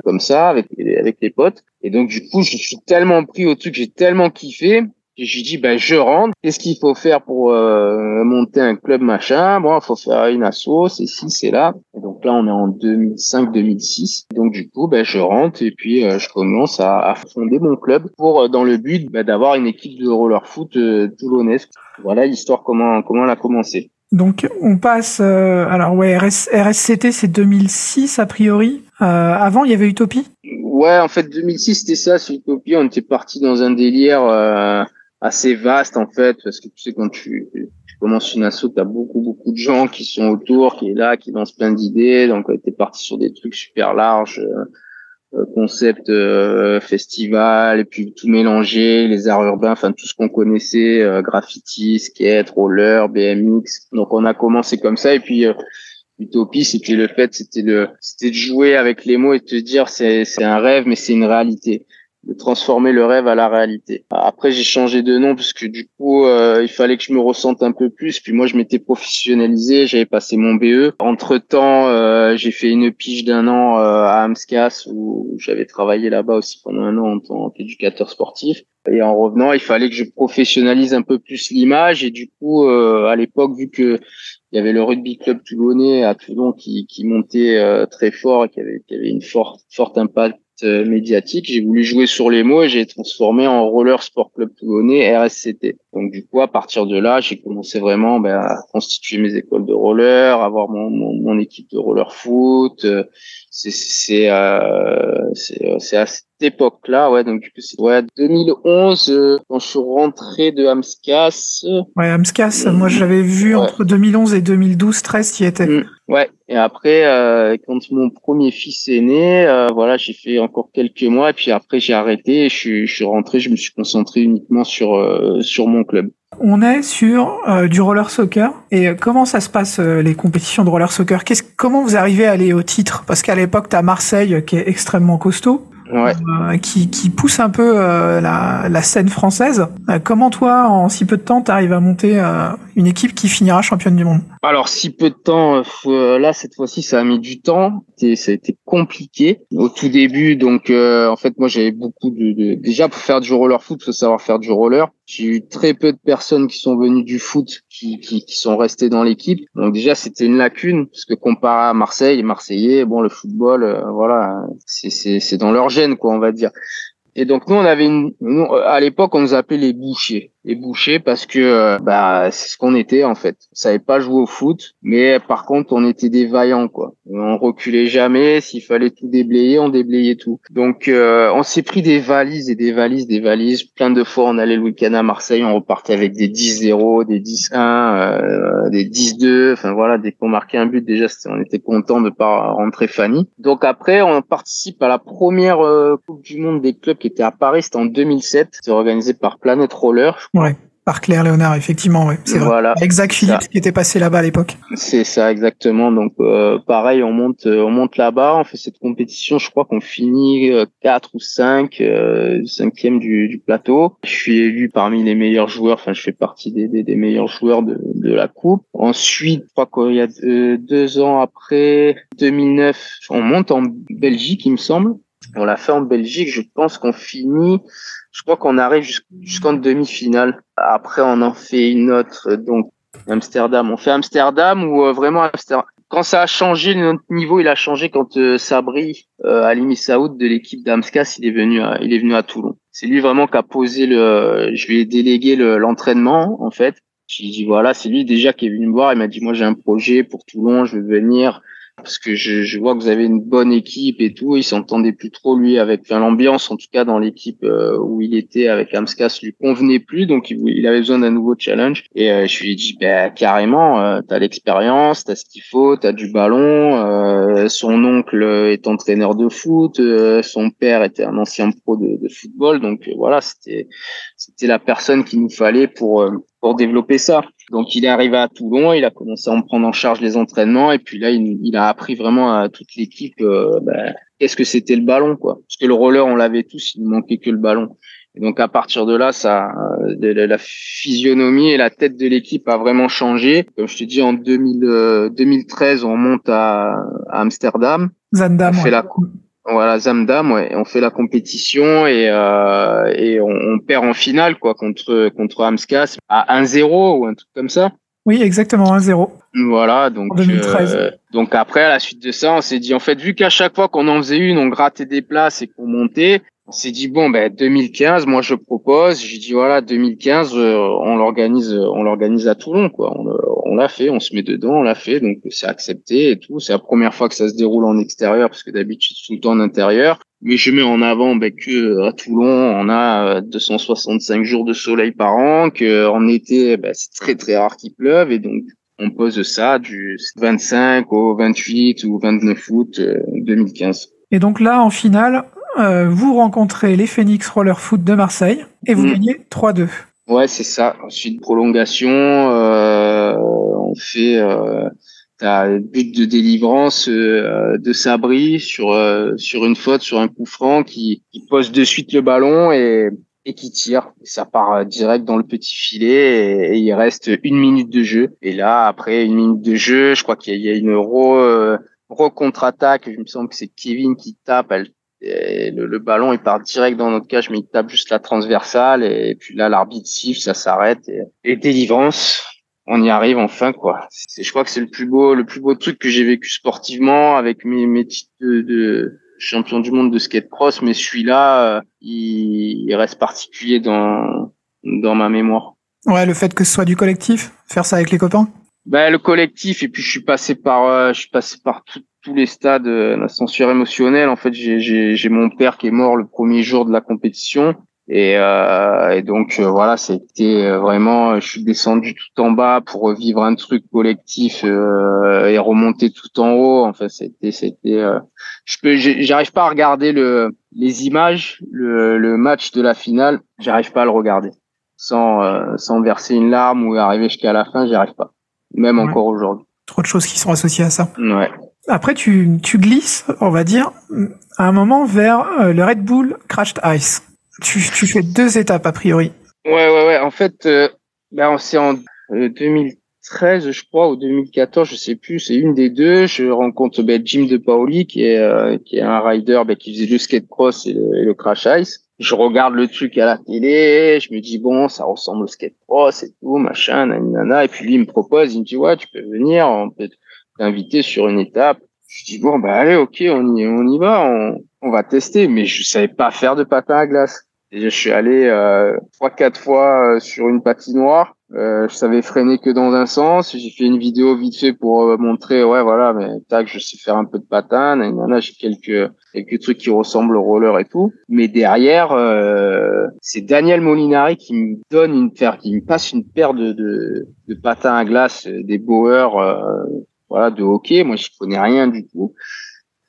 comme ça avec avec les potes. Et donc du coup, je suis tellement pris au truc, j'ai tellement kiffé j'ai dit, ben, je rentre. Qu'est-ce qu'il faut faire pour euh, monter un club machin? Bon, il faut faire une asso, c'est ici, c'est là. Et donc là, on est en 2005-2006. Donc du coup, ben, je rentre et puis euh, je commence à, à, fonder mon club pour euh, dans le but ben, d'avoir une équipe de roller foot toulonnaise. Voilà l'histoire comment comment elle a commencé. Donc on passe alors ouais RS, RSCT c'est 2006 a priori. avant il y avait Utopie? Ouais en fait 2006 c'était ça c'est Utopie on était parti dans un délire assez vaste en fait parce que tu sais quand tu, tu commences une asso t'as beaucoup beaucoup de gens qui sont autour qui est là qui lancent plein d'idées. Donc t'es parti sur des trucs super larges euh, euh, concept euh, festival et puis tout mélanger les arts urbains enfin tout ce qu'on connaissait graffiti skate roller BMX donc on a commencé comme ça et puis Utopie, c'était le fait, c'était le, c'était de jouer avec les mots et de te dire c'est, c'est un rêve, mais c'est une réalité de transformer le rêve à la réalité. Après, j'ai changé de nom parce que du coup, euh, il fallait que je me ressente un peu plus. Puis moi, je m'étais professionnalisé, j'avais passé mon BE. Entre temps, euh, j'ai fait une pige d'un an euh, à Amscas où j'avais travaillé là-bas aussi pendant un an en tant qu'éducateur sportif. Et en revenant, il fallait que je professionnalise un peu plus l'image. Et du coup, à l'époque, vu que il y avait le rugby club toulonnais à Toulon qui, qui montait très fort et qui avait, qui avait une forte, forte impact euh, médiatique, j'ai voulu jouer sur les mots et j'ai transformé en Roller Sport Club Toulonnais RSCT. Donc du coup, à partir de là, j'ai commencé vraiment ben, à constituer mes écoles de roller, avoir mon, mon, mon équipe de roller foot. Euh, c'est c'est euh, c'est à cette époque-là, ouais. Donc c'est ouais 2011 quand je suis rentré de Amscas. Ouais, Amscas. moi, j'avais vu entre 2011 et 2012, 13 qui était. Mm. Ouais, et après, euh, quand mon premier fils est né, euh, voilà, j'ai fait encore quelques mois, et puis après j'ai arrêté, et je suis, je suis rentré, je me suis concentré uniquement sur euh, sur mon club. On est sur du roller soccer, et comment ça se passe les compétitions de roller soccer? Qu'est-ce, comment vous arrivez à aller au titre? Parce qu'à l'époque, tu as Marseille qui est extrêmement costaud ouais. euh, qui, qui, pousse un peu euh, la, la, scène française. Euh, comment toi, en si peu de temps, tu arrives à monter euh, une équipe qui finira championne du monde? Alors si peu de temps, là cette fois-ci ça a mis du temps, ça a été compliqué au tout début. Donc en fait moi j'avais beaucoup de, de, déjà pour faire du roller foot, faut savoir faire du roller. J'ai eu très peu de personnes qui sont venues du foot, qui, qui, qui sont restées dans l'équipe. Donc déjà, c'était une lacune, parce que comparé à Marseille, Marseillais, bon, le football, euh, voilà, c'est dans leur gène, quoi, on va dire. Et donc nous, on avait une, à l'époque, on nous appelait les bouchers et boucher parce que euh, bah c'est ce qu'on était en fait. On savait pas jouer au foot, mais par contre on était des vaillants quoi. On reculait jamais. S'il fallait tout déblayer, on déblayait tout. Donc euh, on s'est pris des valises et des valises, des valises. Plein de fois on allait le week-end à Marseille, on repartait avec des 10-0, des 10-1, euh, des 10-2. Enfin voilà, dès qu'on marquait un but déjà, on était content de pas rentrer Fanny. Donc après on participe à la première Coupe du Monde des clubs qui était à Paris, c'était en 2007. C'était organisé par Planet Roller. Ouais. Par Claire Léonard, effectivement, ouais, c'est voilà, vrai. Zach Phillips qui était passé là-bas à l'époque. C'est ça, exactement. Donc, euh, pareil, on monte, euh, on monte là-bas, on fait cette compétition. Je crois qu'on finit euh, 4 ou 5, euh, cinquième du, du, plateau. Je suis élu parmi les meilleurs joueurs. Enfin, je fais partie des, des, des meilleurs joueurs de, de, la coupe. Ensuite, je crois qu'il y a deux, deux ans après, 2009, on monte en Belgique, il me semble. On l'a fait en Belgique. Je pense qu'on finit je crois qu'on arrive jusqu'en demi-finale. Après, on en fait une autre, donc Amsterdam. On fait Amsterdam ou euh, vraiment Amsterdam. Quand ça a changé, notre niveau, il a changé quand euh, Sabri, euh, Alimi Saoud de l'équipe d'Amscas, il est venu, à, il est venu à Toulon. C'est lui vraiment qui a posé le, je lui ai délégué l'entraînement en fait. J'ai dit voilà, c'est lui déjà qui est venu me voir. Il m'a dit moi j'ai un projet pour Toulon, je veux venir parce que je, je, vois que vous avez une bonne équipe et tout. Il s'entendait plus trop lui avec enfin, l'ambiance, en tout cas dans l'équipe euh, où il était avec Amscas, lui convenait plus, donc il, il avait besoin d'un nouveau challenge. Et euh, je lui ai dit bah, carrément, euh, t'as l'expérience, t'as ce qu'il faut, t'as du ballon. Euh, son oncle est entraîneur de foot, son père était un ancien pro de, de football, donc voilà, c'était c'était la personne qu'il nous fallait pour pour développer ça. Donc il est arrivé à Toulon, il a commencé à en prendre en charge les entraînements et puis là il, il a appris vraiment à toute l'équipe euh, bah, qu'est-ce que c'était le ballon quoi. Parce que le roller on l'avait tous, il ne manquait que le ballon. Et donc à partir de là, ça, la physionomie et la tête de l'équipe a vraiment changé. Comme je te dis, en 2000, 2013, euh, on monte à, Amsterdam. Zandam. On fait la coupe. Voilà, Zamdam, ouais. On fait la compétition et, euh, et on, on, perd en finale quoi contre contre Amscas à 1-0 ou un truc comme ça. Oui, exactement 1-0. Voilà, donc 2013. Euh, donc après à la suite de ça, on s'est dit en fait vu qu'à chaque fois qu'on en faisait une, on grattait des places et qu'on montait, on s'est dit bon ben 2015 moi je propose. J'ai dit voilà 2015 euh, on l'organise on l'organise à Toulon quoi. On, on l'a fait on se met dedans on l'a fait. Donc c'est accepté et tout. C'est la première fois que ça se déroule en extérieur parce que d'habitude tout le temps en intérieur. Mais je mets en avant ben, que euh, à Toulon on a 265 euh, jours de soleil par an que en été ben, c'est très très rare qu'il pleuve. Et donc on pose ça du 25 au 28 ou 29 août 2015 et donc là en finale euh, vous rencontrez les Phoenix Roller Foot de Marseille et vous mm. gagnez 3-2. Ouais, c'est ça. Ensuite, prolongation, euh, on fait euh, un but de délivrance euh, de Sabri sur sur une faute, sur un coup franc qui, qui pose de suite le ballon et, et qui tire. ça part direct dans le petit filet et, il reste une minute de jeu. Et là, après une minute de jeu, je crois qu'il y, a une re, re-contre-attaque. Il me semble que c'est Kevin qui tape. Elle le, ballon il part direct dans notre cage mais il tape juste la transversale. Et, puis là l'arbitre siffle ça s'arrête. Et, délivrance on y arrive enfin quoi. Je crois que c'est le plus beau le plus beau truc que j'ai vécu sportivement avec mes, mes titres de, champion du monde de skate cross. Mais celui-là euh, il, reste particulier dans dans ma mémoire. Ouais le fait que ce soit du collectif faire ça avec les copains? Ben le collectif et puis je suis passé par euh, je suis passé par tout tous les stades, euh, la censure émotionnelle. En fait, j'ai mon père qui est mort le premier jour de la compétition. Et, euh, et donc euh, voilà, c'était vraiment, je suis descendu tout en bas pour revivre un truc collectif et remonter tout en haut. Enfin, c'était, c'était, je peux, j'arrive pas à regarder le, les images, le, le match de la finale, j'arrive pas à le regarder sans, sans verser une larme ou arriver jusqu'à la fin, j'y arrive pas, même encore aujourd'hui. Trop de choses qui sont associées à ça. Ouais. Après, tu, glisses, on va dire, à un moment vers euh, le Red Bull Crashed Ice. Tu, fais deux étapes a priori. Ouais, ouais, ouais. En fait, euh, ben, c'est en 2013 2013, je crois, ou 2014, je sais plus, c'est une des deux. Je rencontre ben, Jim De Paoli, qui est, euh, qui est un rider ben, qui faisait le skate cross et le, crash ice. Je regarde le truc à la télé, je me dis bon, ça ressemble au skate cross et tout, machin, nanana. Et puis lui, il me propose, il me dit ouais, tu peux venir, on peut t'inviter sur une étape. Je dis bon, bah allez, ok, on y, on y va, on, on va tester. Mais je savais pas faire de patin à glace. Et je suis allé euh, trois, quatre fois euh, sur une patinoire. Euh, je savais freiner que dans un sens. J'ai fait une vidéo vite fait pour euh, montrer, ouais, voilà, mais tac, je sais faire un peu de patin. Là, j'ai quelques quelques trucs qui ressemblent au roller et tout. Mais derrière, euh, c'est Daniel Molinari qui me donne une paire, qui me passe une paire de de, de patins à glace, des Bauer, voilà, de hockey. Moi, je connais rien du tout.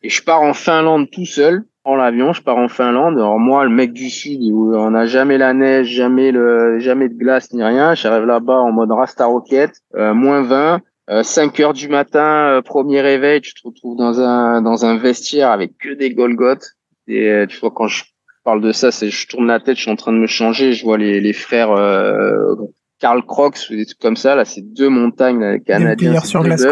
Et je pars en Finlande tout seul prends l'avion, je pars en Finlande. Alors moi, le mec du sud, on n'a jamais la neige, jamais le, jamais de glace ni rien. J'arrive là-bas en mode Rasta Rocket, euh, moins 20. 5 euh, heures du matin, euh, premier réveil, tu te retrouves dans un dans un vestiaire avec que des Golgotes. Et tu vois quand je parle de ça, c'est je tourne la tête, je suis en train de me changer, je vois les, les frères Carl Crocs ou des trucs comme ça. Là, c'est deux montagnes canadiennes. sur glace.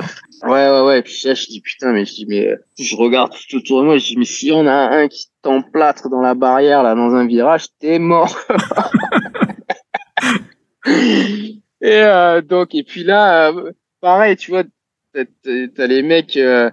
Ouais, ouais, ouais. Et puis là, je dis putain, mais je dis mais je regarde tout autour de moi, je dis mais si on a un qui t'emplâtre dans la barrière là, dans un virage, t'es mort. et euh, donc et puis là, euh, pareil, tu vois, t'as les mecs. Euh,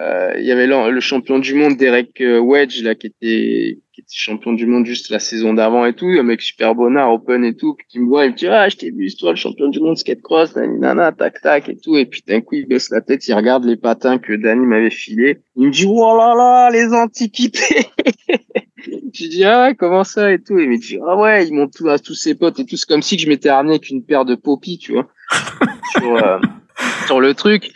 euh, il y avait le, champion du monde Derek euh, Wedge là qui était qui était champion du monde juste la saison d'avant et tout, un mec super bonnard, open et tout, qui me voit, il me dit ah je t'ai vu toi le champion du monde skate cross, nana tac tac et tout, et puis d'un coup il baisse la tête, il regarde les patins que Danny m'avait filé, il me dit oh là là les antiquités. je dis ah comment ça et tout, et il me dit ah ouais ils montent tout à tous ses potes et tout, c'est comme si je m'étais ramené avec une paire de poppies, tu vois, sur euh, sur le truc.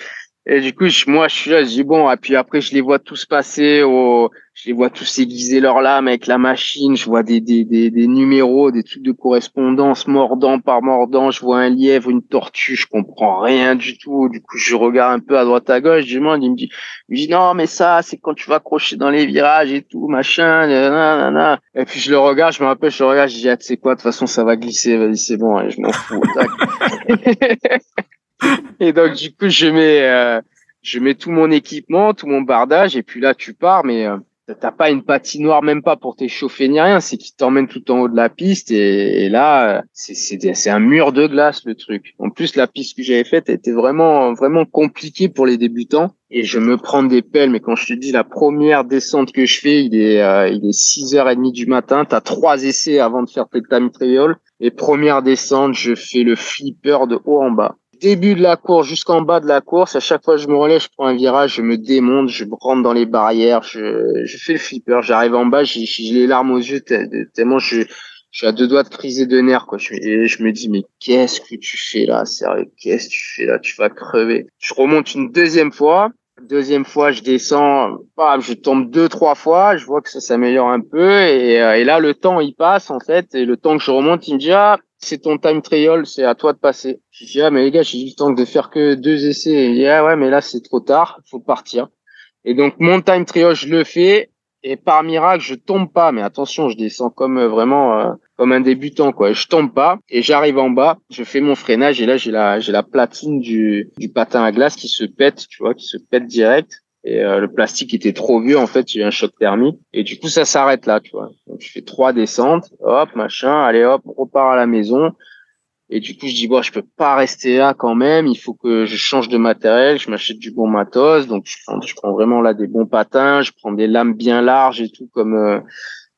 Et du coup, moi, je suis là, je dis bon, et puis après, je les vois tous passer, au, je les vois tous aiguiser leur lame avec la machine, je vois des, des, des, des, numéros, des trucs de correspondance, mordant par mordant, je vois un lièvre, une tortue, je comprends rien du tout. Du coup, je regarde un peu à droite à gauche, je demande, il me dit, il me dit non, mais ça, c'est quand tu vas accrocher dans les virages et tout, machin, nanana. Et puis je le regarde, je me rappelle, je le regarde, je dis, ah, tu sais quoi, de toute façon, ça va glisser, vas-y, c'est bon, et je m'en fous. et donc du coup je mets euh, je mets tout mon équipement, tout mon bardage et puis là tu pars mais euh, t'as pas une patinoire même pas pour t'échauffer ni rien, c'est qu'il t'emmène tout en haut de la piste et, là c'est un mur de glace le truc. En plus la piste que j'avais faite était vraiment vraiment compliquée pour les débutants et je me prends des pelles. Mais quand je te dis la première descente que je fais, il est euh, il est 6h30 du matin, tu as trois essais avant de faire tes time trial et première descente, je fais le flipper de haut en bas début de la course jusqu'en bas de la course, à chaque fois que je me relève, je prends un virage, je me démonte, je rentre dans les barrières, je, je fais le flipper, j'arrive en bas, j'ai les larmes aux yeux tellement je, suis à deux doigts de criser de nerfs quoi. Je, je me dis mais qu'est-ce que tu fais là, sérieux, qu'est-ce que tu fais là, tu vas crever. Je remonte une deuxième fois, deuxième fois je descends, je tombe deux trois fois, je vois que ça s'améliore un peu et, euh, et là le temps il passe en fait et le temps que je remonte il me dit ah c'est ton time trial, c'est à toi de passer. Je dis, ah, mais les gars, j'ai eu le temps de faire que deux essais. Et dit, ah ouais, mais là, c'est trop tard, faut partir. Et donc, mon time trial, je le fais. Et par miracle, je tombe pas. Mais attention, je descends comme euh, vraiment, euh, comme un débutant, quoi. Je tombe pas. Et j'arrive en bas, je fais mon freinage. Et là, j'ai la, j'ai la platine du, du patin à glace qui se pète, tu vois, qui se pète direct et euh, le plastique était trop vieux en fait a eu un choc thermique. Et du coup ça s'arrête là tu vois. Donc je fais trois descentes hop machin allez hop on repart à la maison. Et du coup je dis bon je peux pas rester là quand même il faut que je change de matériel je m'achète du bon matos. Donc je prends, prends vraiment là des bons patins je prends des lames bien larges et tout comme euh,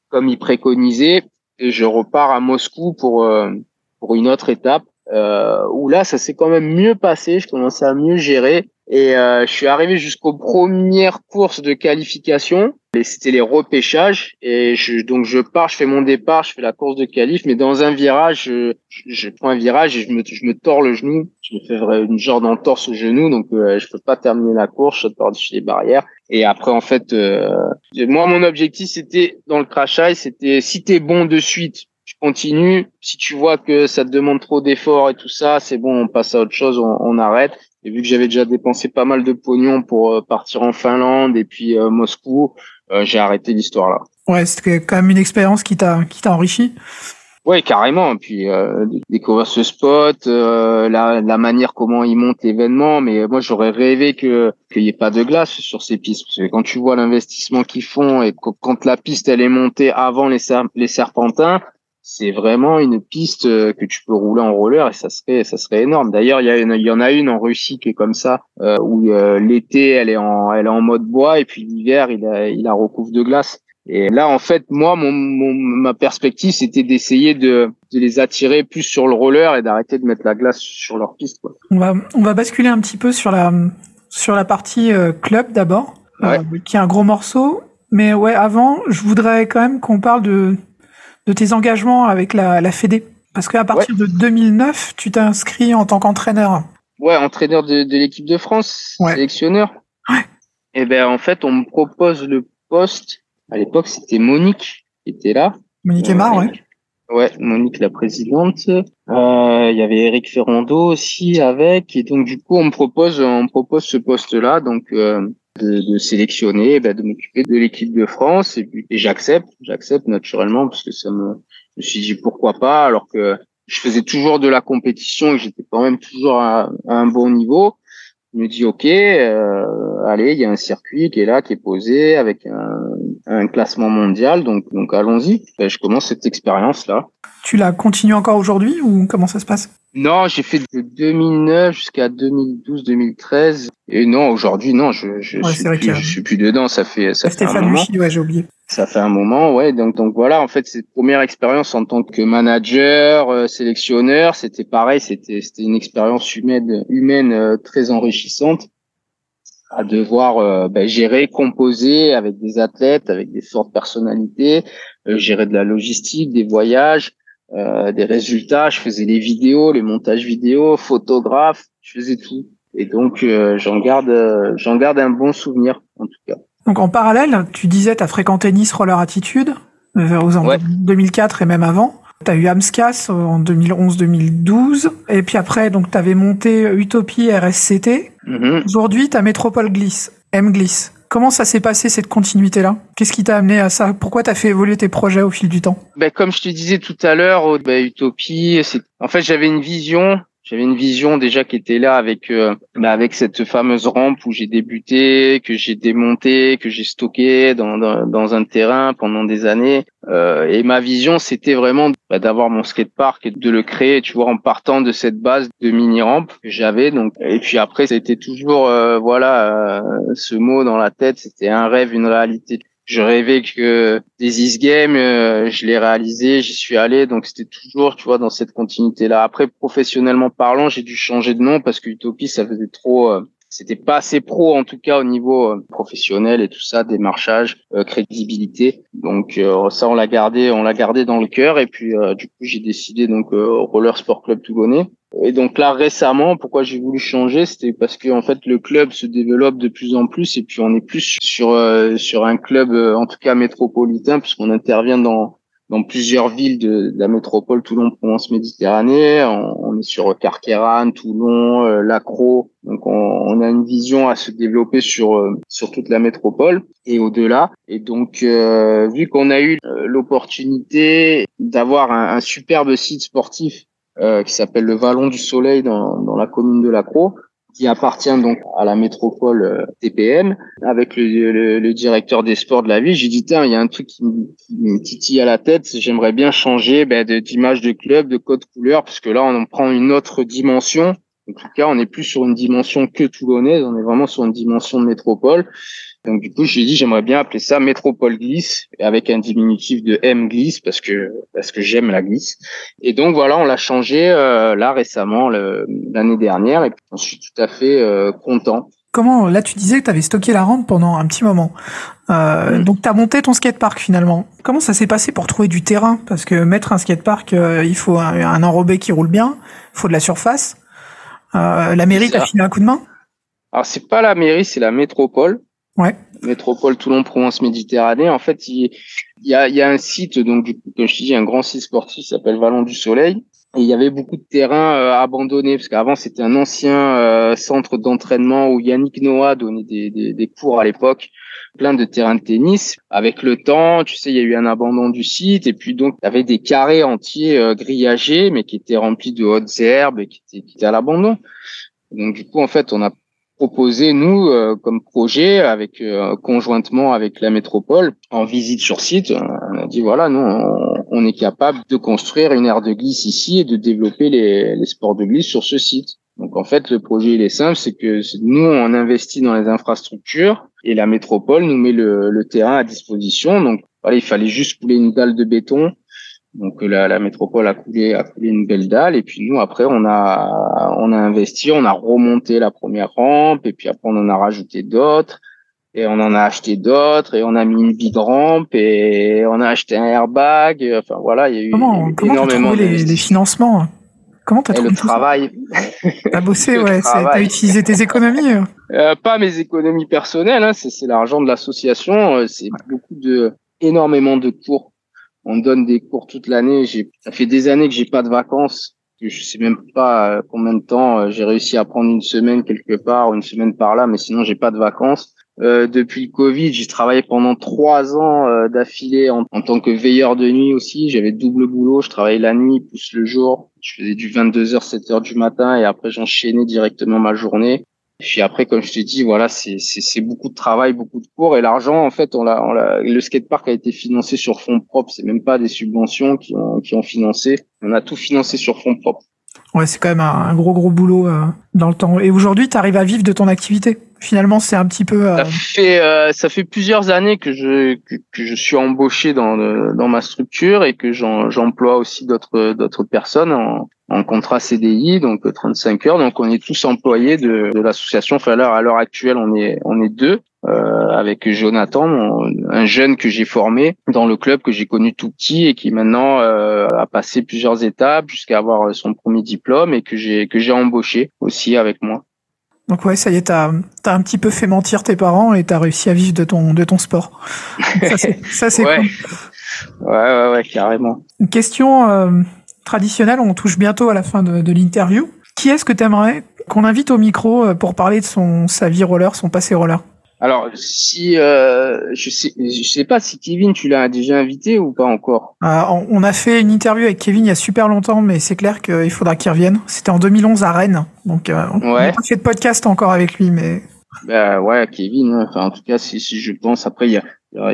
comme il préconisait et je repars à Moscou pour euh, pour une autre étape euh, où là ça s'est quand même mieux passé je commençais à mieux gérer et euh, je suis arrivé jusqu'aux premières courses de qualification. Et c'était les repêchages. Et je, donc je pars, je fais mon départ, je fais la course de qualif. Mais dans un virage, je, je prends un virage et je me, je me tords le genou. Je me fais une genre d'entorse au genou. Donc euh, je peux pas terminer la course, je saute par-dessus les barrières. Et après, en fait, euh, moi, mon objectif, c'était dans le crash c'était si t'es bon de suite, tu continues. Si tu vois que ça te demande trop d'efforts et tout ça, c'est bon, on passe à autre chose, on, on arrête. Et vu que j'avais déjà dépensé pas mal de pognon pour euh, partir en Finlande et puis euh, Moscou, euh, j'ai arrêté l'histoire là. Ouais, c'était quand même une expérience qui t'a qui t'a enrichi. Ouais, carrément. Puis euh, découvrir ce spot, euh, la, la, manière comment ils montent l'événement. Mais moi, j'aurais rêvé que qu'il n'y ait pas de glace sur ces pistes. Parce que quand tu vois l'investissement qu'ils font et quand la piste elle est montée avant les, les serpentins, c'est vraiment une piste euh, que tu peux rouler en roller et ça serait ça serait énorme. D'ailleurs, il y, a il y en a une en Russie qui est comme ça euh, où euh, l'été elle est en elle est en mode bois et puis l'hiver il a il a recouvre de glace. Et là, en fait, moi, mon, mon ma perspective, c'était d'essayer de, de, les attirer plus sur le roller et d'arrêter de mettre la glace sur leur piste. Quoi. On va on va basculer un petit peu sur la sur la partie club d'abord, ouais. qui est un gros morceau. Mais ouais, avant, je voudrais quand même qu'on parle de de tes engagements avec la, la Fédé Parce qu'à partir de 2009, tu t'es inscrit en tant qu'entraîneur. Ouais, entraîneur de, de l'équipe de France, ouais. sélectionneur. Ouais. Et ben en fait, on me propose le poste. À l'époque, c'était Monique qui était là. Monique Aymar, ouais. Ouais, Monique la présidente. Euh, Il y avait Eric Ferrando aussi avec. Et donc du coup, on me propose, on me propose ce poste-là. Donc euh, de, sélectionner, ben, de m'occuper de l'équipe de France et et j'accepte, j'accepte naturellement parce que ça me, je me suis dit pourquoi pas alors que je faisais toujours de la compétition et j'étais quand même toujours à, un bon niveau. Je me dis ok, euh, allez, il y a un circuit qui est là, qui est posé avec un, un classement mondial, donc donc allons-y. Ben, je commence cette expérience là. Tu la continues encore aujourd'hui ou comment ça se passe? Non, j'ai fait de 2009 jusqu'à 2012-2013. Et non, aujourd'hui, non, je je, ouais, suis plus, je suis plus dedans. Ça fait ça Stéphane fait un moment. Luchy, ouais, j'ai oublié. Ça fait un moment, ouais. Donc donc voilà, en fait, cette première expérience en tant que manager, euh, sélectionneur, c'était pareil. C'était c'était une expérience humaine humaine euh, très enrichissante à devoir euh, ben, gérer, composer avec des athlètes, avec des fortes personnalités, gérer de la logistique, des voyages euh, des résultats, je faisais les vidéos, les montages vidéo, photographe, je faisais tout. Et donc euh, j'en garde, euh, j'en garde un bon souvenir en tout cas. Donc en parallèle, tu disais tu as fréquenté Nice Roller Attitude euh, aux ouais. 2004 et même avant. Tu as eu Amscas en 2011-2012 et puis après donc tu avais monté Utopie RSCT. Mm -hmm. Aujourd'hui, tu as Métropole Glisse, M Glisse. Comment ça s'est passé cette continuité-là? Qu'est-ce qui t'a amené à ça? Pourquoi t'as fait évoluer tes projets au fil du temps? Ben, Comme je te disais tout à l'heure, ben, Utopie, en fait j'avais une vision, j'avais une vision déjà qui était là avec euh, ben, avec cette fameuse rampe où j'ai débuté, que j'ai démonté, que j'ai stocké dans, dans, dans un terrain pendant des années. Euh, et ma vision, c'était vraiment ben, d'avoir mon skatepark et de le créer, tu vois, en partant de cette base de mini rampe que j'avais. Donc, et puis après, c'était toujours euh, voilà euh, ce mot dans la tête. C'était un rêve, une réalité je rêvais que des East Games, euh, je l'ai réalisé, j'y suis allé, donc c'était toujours, tu vois, dans cette continuité-là. Après, professionnellement parlant, j'ai dû changer de nom parce que Utopie, ça faisait trop, euh, c'était pas assez pro en tout cas au niveau euh, professionnel et tout ça, démarchage, euh, crédibilité. Donc euh, ça, on l'a gardé, on l'a gardé dans le cœur. Et puis du coup, j'ai décidé donc Roller Sport Club Toulonnais. Et donc là récemment, pourquoi j'ai voulu changer, c'était parce que en fait le club se développe de plus en plus et puis on est plus sur euh, sur un club euh, en tout cas métropolitain puisqu'on intervient dans dans plusieurs villes de, la métropole Toulon Provence Méditerranée. On, est sur Carqueiranne, Toulon, euh, Lacro. Donc on, a une vision à se développer sur euh, sur toute la métropole et au-delà. Et donc euh, vu qu'on a eu l'opportunité d'avoir un, superbe site sportif euh, qui s'appelle le Vallon du Soleil dans, dans la commune de Lacro, qui appartient donc à la métropole euh, TPM. Avec le, le, le, directeur des sports de la ville, j'ai dit tiens, il y a un truc qui me, titille à la tête. J'aimerais bien changer ben, d'image de, club, de code couleur, parce que là, on en prend une autre dimension. En tout cas, on n'est plus sur une dimension que toulonnaise, on est vraiment sur une dimension de métropole. Donc du coup, j'ai dit j'aimerais bien appeler ça Métropole Glisse avec un diminutif de M Glisse parce que parce que j'aime la glisse. Et donc voilà, on l'a changé euh, là récemment l'année dernière et je suis tout à fait euh, content. Comment là tu disais que tu avais stocké la rampe pendant un petit moment. Euh, mmh. Donc tu as monté ton skatepark finalement. Comment ça s'est passé pour trouver du terrain? Parce que mettre un skatepark euh, il faut un, un enrobé qui roule bien, il faut de la surface. Euh, la mairie t'a filé un coup de main? Alors c'est pas la mairie, c'est la métropole. Métropole Toulon Provence Méditerranée. En fait, il, y a, un site, donc comme je dis, un grand site sportif s'appelle Vallon du Soleil. Il y avait beaucoup de terrains euh, abandonnés parce qu'avant c'était un ancien centre d'entraînement où Yannick Noah donnait des, cours à l'époque, plein de terrains de tennis. Avec le temps, tu sais, il y a eu un abandon du site et puis donc il y avait des carrés entiers grillagés mais qui étaient remplis de hautes herbes et qui étaient, qui étaient à l'abandon. Donc du coup, en fait, on a proposé nous comme projet avec conjointement avec la métropole en visite sur site. On a dit voilà, nous on, on est capable de construire une aire de glisse ici et de développer les, les sports de glisse sur ce site. Donc en fait, le projet il est simple, c'est que nous on investit dans les infrastructures et la métropole nous met le, le terrain à disposition. Donc voilà, il fallait juste couler une dalle de béton. Donc la, la métropole a coulé, a coulé une belle dalle et puis nous après on a on a investi, on a remonté la première rampe et puis après on en a rajouté d'autres et on en a acheté d'autres et on a mis une big rampe et on a acheté un airbag. Enfin voilà, il y a eu, comment, énormément de les, les, financements. Comment t'as trouvé le travail T'as bossé, ouais. T'as utilisé tes économies euh, Pas mes économies personnelles. Hein, c'est l'argent de l'association. Euh, c'est beaucoup de, énormément de cours. On donne des cours toute l'année. J'ai, ça fait des années que j'ai pas de vacances. Je sais même pas euh, combien de temps j'ai réussi à prendre une semaine quelque part, une semaine par là, mais sinon j'ai pas de vacances. Euh, depuis le Covid, j'ai travaillé pendant trois ans euh, d'affilée en, en, tant que veilleur de nuit aussi. J'avais double boulot, je travaillais la nuit plus le jour. Je faisais du 22h, 7h du matin et après j'enchaînais directement ma journée. Puis après, comme je t'ai dit, voilà, c'est beaucoup de travail, beaucoup de cours et l'argent, en fait, on l'a, on l'a, le skatepark a été financé sur fonds propres. C'est même pas des subventions qui ont, qui ont financé. On a tout financé sur fonds propres. Ouais, c'est quand même un, gros gros boulot euh, dans le temps. Et aujourd'hui, tu arrives à vivre de ton activité? Finalement, c'est un petit peu. Euh... Ça fait euh, ça fait plusieurs années que je que, que je suis embauché dans dans ma structure et que j'emploie aussi d'autres d'autres personnes en, en contrat CDI, donc 35 heures. Donc on est tous employés de, de l'association. Enfin à l'heure actuelle, on est on est deux. Euh, avec Jonathan, un jeune que j'ai formé dans le club que j'ai connu tout petit et qui maintenant euh, a passé plusieurs étapes jusqu'à avoir son premier diplôme et que j'ai que j'ai embauché aussi avec moi. Donc ouais, ça y est, t'as as un petit peu fait mentir tes parents et t'as réussi à vivre de ton de ton sport. ça c'est ouais. cool. Ouais ouais ouais carrément. Une question euh, traditionnelle, on touche bientôt à la fin de, de l'interview. Qui est-ce que t'aimerais qu'on invite au micro euh, pour parler de son sa vie roller, son passé roller? Alors, si euh, je sais, je sais pas si Kevin, tu l'as déjà invité ou pas encore. Euh, on a fait une interview avec Kevin il y a super longtemps, mais c'est clair qu'il faudra qu'il revienne. C'était en 2011 à Rennes, donc euh, on n'a pas fait de podcast encore avec lui, mais. Bah ouais, Kevin. Enfin, en tout cas, si, si je pense, après il y a,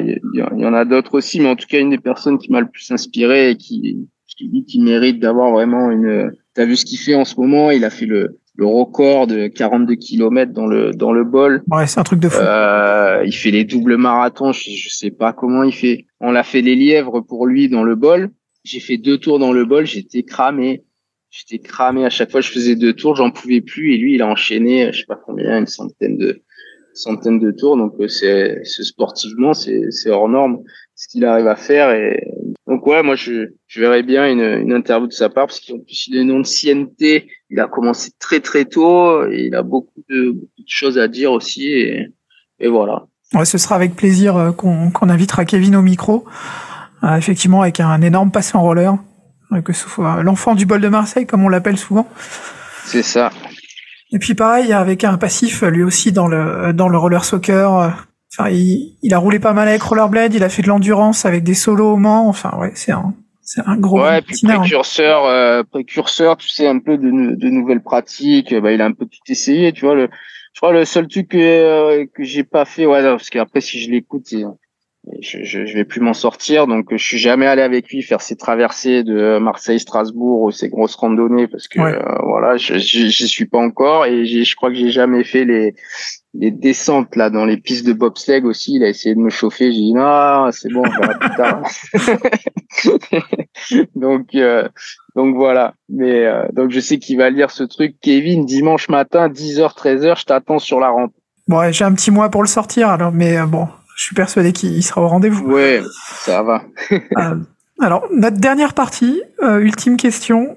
il y, y, y en a d'autres aussi, mais en tout cas une des personnes qui m'a le plus inspiré et qui, qui, qui mérite d'avoir vraiment une. T'as vu ce qu'il fait en ce moment Il a fait le le record de 42 km dans le dans le bol. Ouais, c'est un truc de fou. Euh, il fait les doubles marathons, je, je sais pas comment il fait. On l'a fait les lièvres pour lui dans le bol. J'ai fait deux tours dans le bol, j'étais cramé. J'étais cramé à chaque fois je faisais deux tours, j'en pouvais plus et lui il a enchaîné, je sais pas combien, une centaine de centaine de tours donc euh, c'est sportivement c'est c'est hors norme ce qu'il arrive à faire et donc ouais moi je je verrais bien une une interview de sa part parce qu'en plus il non de CNT il a commencé très très tôt. Et il a beaucoup de, beaucoup de choses à dire aussi et, et voilà. Ouais ce sera avec plaisir euh, qu'on qu'on invitera Kevin au micro. Euh, effectivement avec un énorme passé en roller que ce soit l'enfant du bol de Marseille comme on l'appelle souvent. C'est ça. Et puis pareil, avec un passif, lui aussi dans le dans le roller soccer. Enfin, il, il a roulé pas mal avec rollerblade, il a fait de l'endurance avec des solos au Mans. Enfin, ouais, c'est un c'est un gros. Ouais, puis précurseur, euh, précurseur, tu sais un peu de, de nouvelles pratiques. Bah, il a un peu tout essayé, tu vois. Le, je crois le seul truc que euh, que j'ai pas fait, ouais, parce qu'après si je l'écoute, je, je, je, vais plus m'en sortir. Donc, je suis jamais allé avec lui faire ses traversées de Marseille-Strasbourg ou ses grosses randonnées parce que Ouais. euh, voilà, je j'y suis pas encore et je crois que j'ai jamais fait les les descentes là dans les pistes de bobsleigh aussi. Il a essayé de me chauffer. J'ai dit non, c'est bon, on verra plus tard. donc euh, donc voilà. Mais euh, donc je sais qu'il va lire ce truc. Kevin, dimanche matin, 10h, 13h, je t'attends sur la rampe. Bon, ouais, j'ai un petit mois pour le sortir, alors, mais euh, bon, je suis persuadé qu'il sera au rendez-vous. Ouais, ça va. Alors, notre dernière partie, ultime question.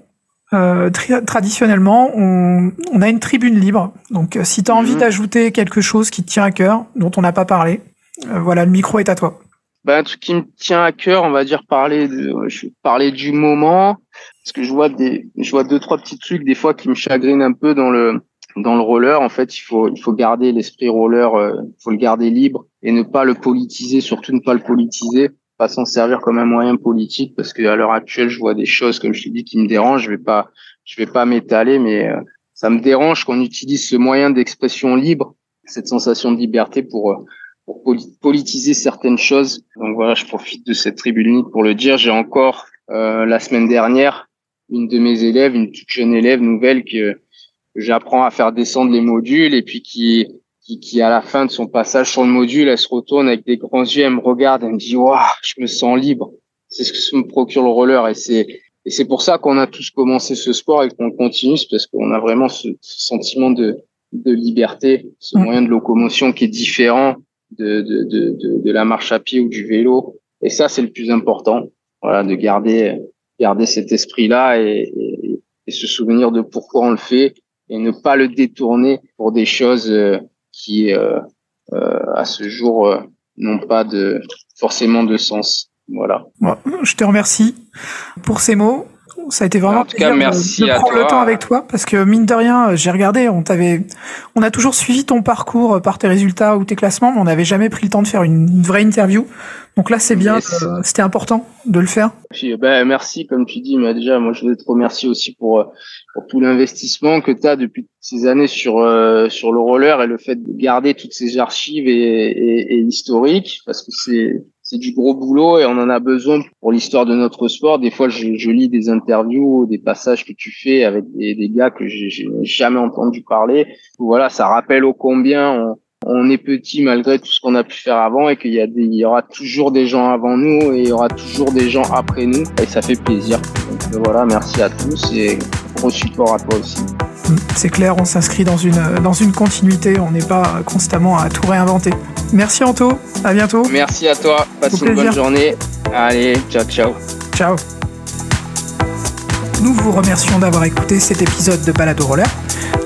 Euh, traditionnellement, on, on a une tribune libre. Donc, euh, si tu as envie Mhm. d'ajouter quelque chose qui te tient à cœur, dont on n'a pas parlé, euh, voilà, le micro est à toi. Ben, un truc qui me tient à cœur, on va dire parler de, je vais parler du moment, parce que je vois des, je vois deux trois petits trucs des fois qui me chagrinent un peu dans le dans le roller, en fait, il faut il faut garder l'esprit roller, euh, il faut le garder libre et ne pas le politiser, surtout ne pas le politiser, pas s'en servir comme un moyen politique, parce qu'à l'heure actuelle, je vois des choses, comme je t'ai dit, qui me dérangent. Je vais pas je vais pas m'étaler, mais euh, ça me dérange qu'on utilise ce moyen d'expression libre, cette sensation de liberté pour euh, pour politiser certaines choses. Donc voilà, je profite de cette tribune pour le dire. J'ai encore la semaine dernière une de mes élèves, une toute jeune élève nouvelle que j'apprends à faire descendre les modules et puis qui, qui, qui, à la fin de son passage sur le module, elle se retourne avec des grands yeux, elle me regarde, elle me dit, waouh, je me sens libre. C'est ce que ça me procure le roller et c'est, et c'est pour ça qu'on a tous commencé ce sport et qu'on continue, c'est parce qu'on a vraiment ce, sentiment de, de liberté, ce mm. moyen de locomotion qui est différent de, de, de, de, la marche à pied ou du vélo. Et ça, c'est le plus important. Voilà, de garder, garder cet esprit-là et, et, et, se souvenir de pourquoi on le fait et ne pas le détourner pour des choses euh, qui, euh, euh, à ce jour, n'ont pas de forcément de sens. Voilà. je te remercie pour ces mots. Ça a été vraiment en tout cas, merci de, prendre le temps avec toi parce que mine de rien, j'ai regardé, on t'avait, on a toujours suivi ton parcours par tes résultats ou tes classements, mais on n'avait jamais pris le temps de faire une vraie interview. Donc là, c'est bien, euh, c'était important de le faire. ben, merci, comme tu dis, mais déjà, moi, je voulais te remercier aussi pour, euh, pour tout l'investissement que tu as depuis ces années sur, euh, sur le roller et le fait de garder toutes ces archives et, et, et historiques, parce que c'est c'est du gros boulot et on en a besoin pour l'histoire de notre sport. Des fois, je, je, lis des interviews, des passages que tu fais avec des, des gars que j'ai jamais entendu parler. Voilà, ça rappelle au combien on, on est petit malgré tout ce qu'on a pu faire avant et qu'il y a des, il y aura toujours des gens avant nous et il y aura toujours des gens après nous et ça fait plaisir. Donc voilà, merci à tous et gros support à toi aussi. C'est clair, on s'inscrit dans une, dans une continuité, on n'est pas constamment à tout réinventer. Merci Anto, à bientôt. Merci à toi, passe une bonne journée. Allez, ciao ciao. Ciao. Nous vous remercions d'avoir écouté cet épisode de Balado Roller.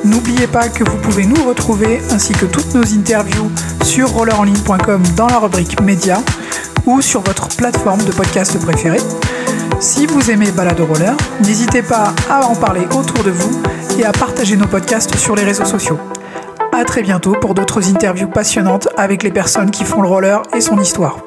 N'oubliez pas que vous pouvez nous retrouver ainsi que toutes nos interviews sur rollerenligne.com dans la rubrique médias ou sur votre plateforme de podcast préférée. Si vous aimez Balado Roller, n'hésitez pas à en parler autour de vous et à partager nos podcasts sur les réseaux sociaux. A très bientôt pour d'autres interviews passionnantes avec les personnes qui font le roller et son histoire.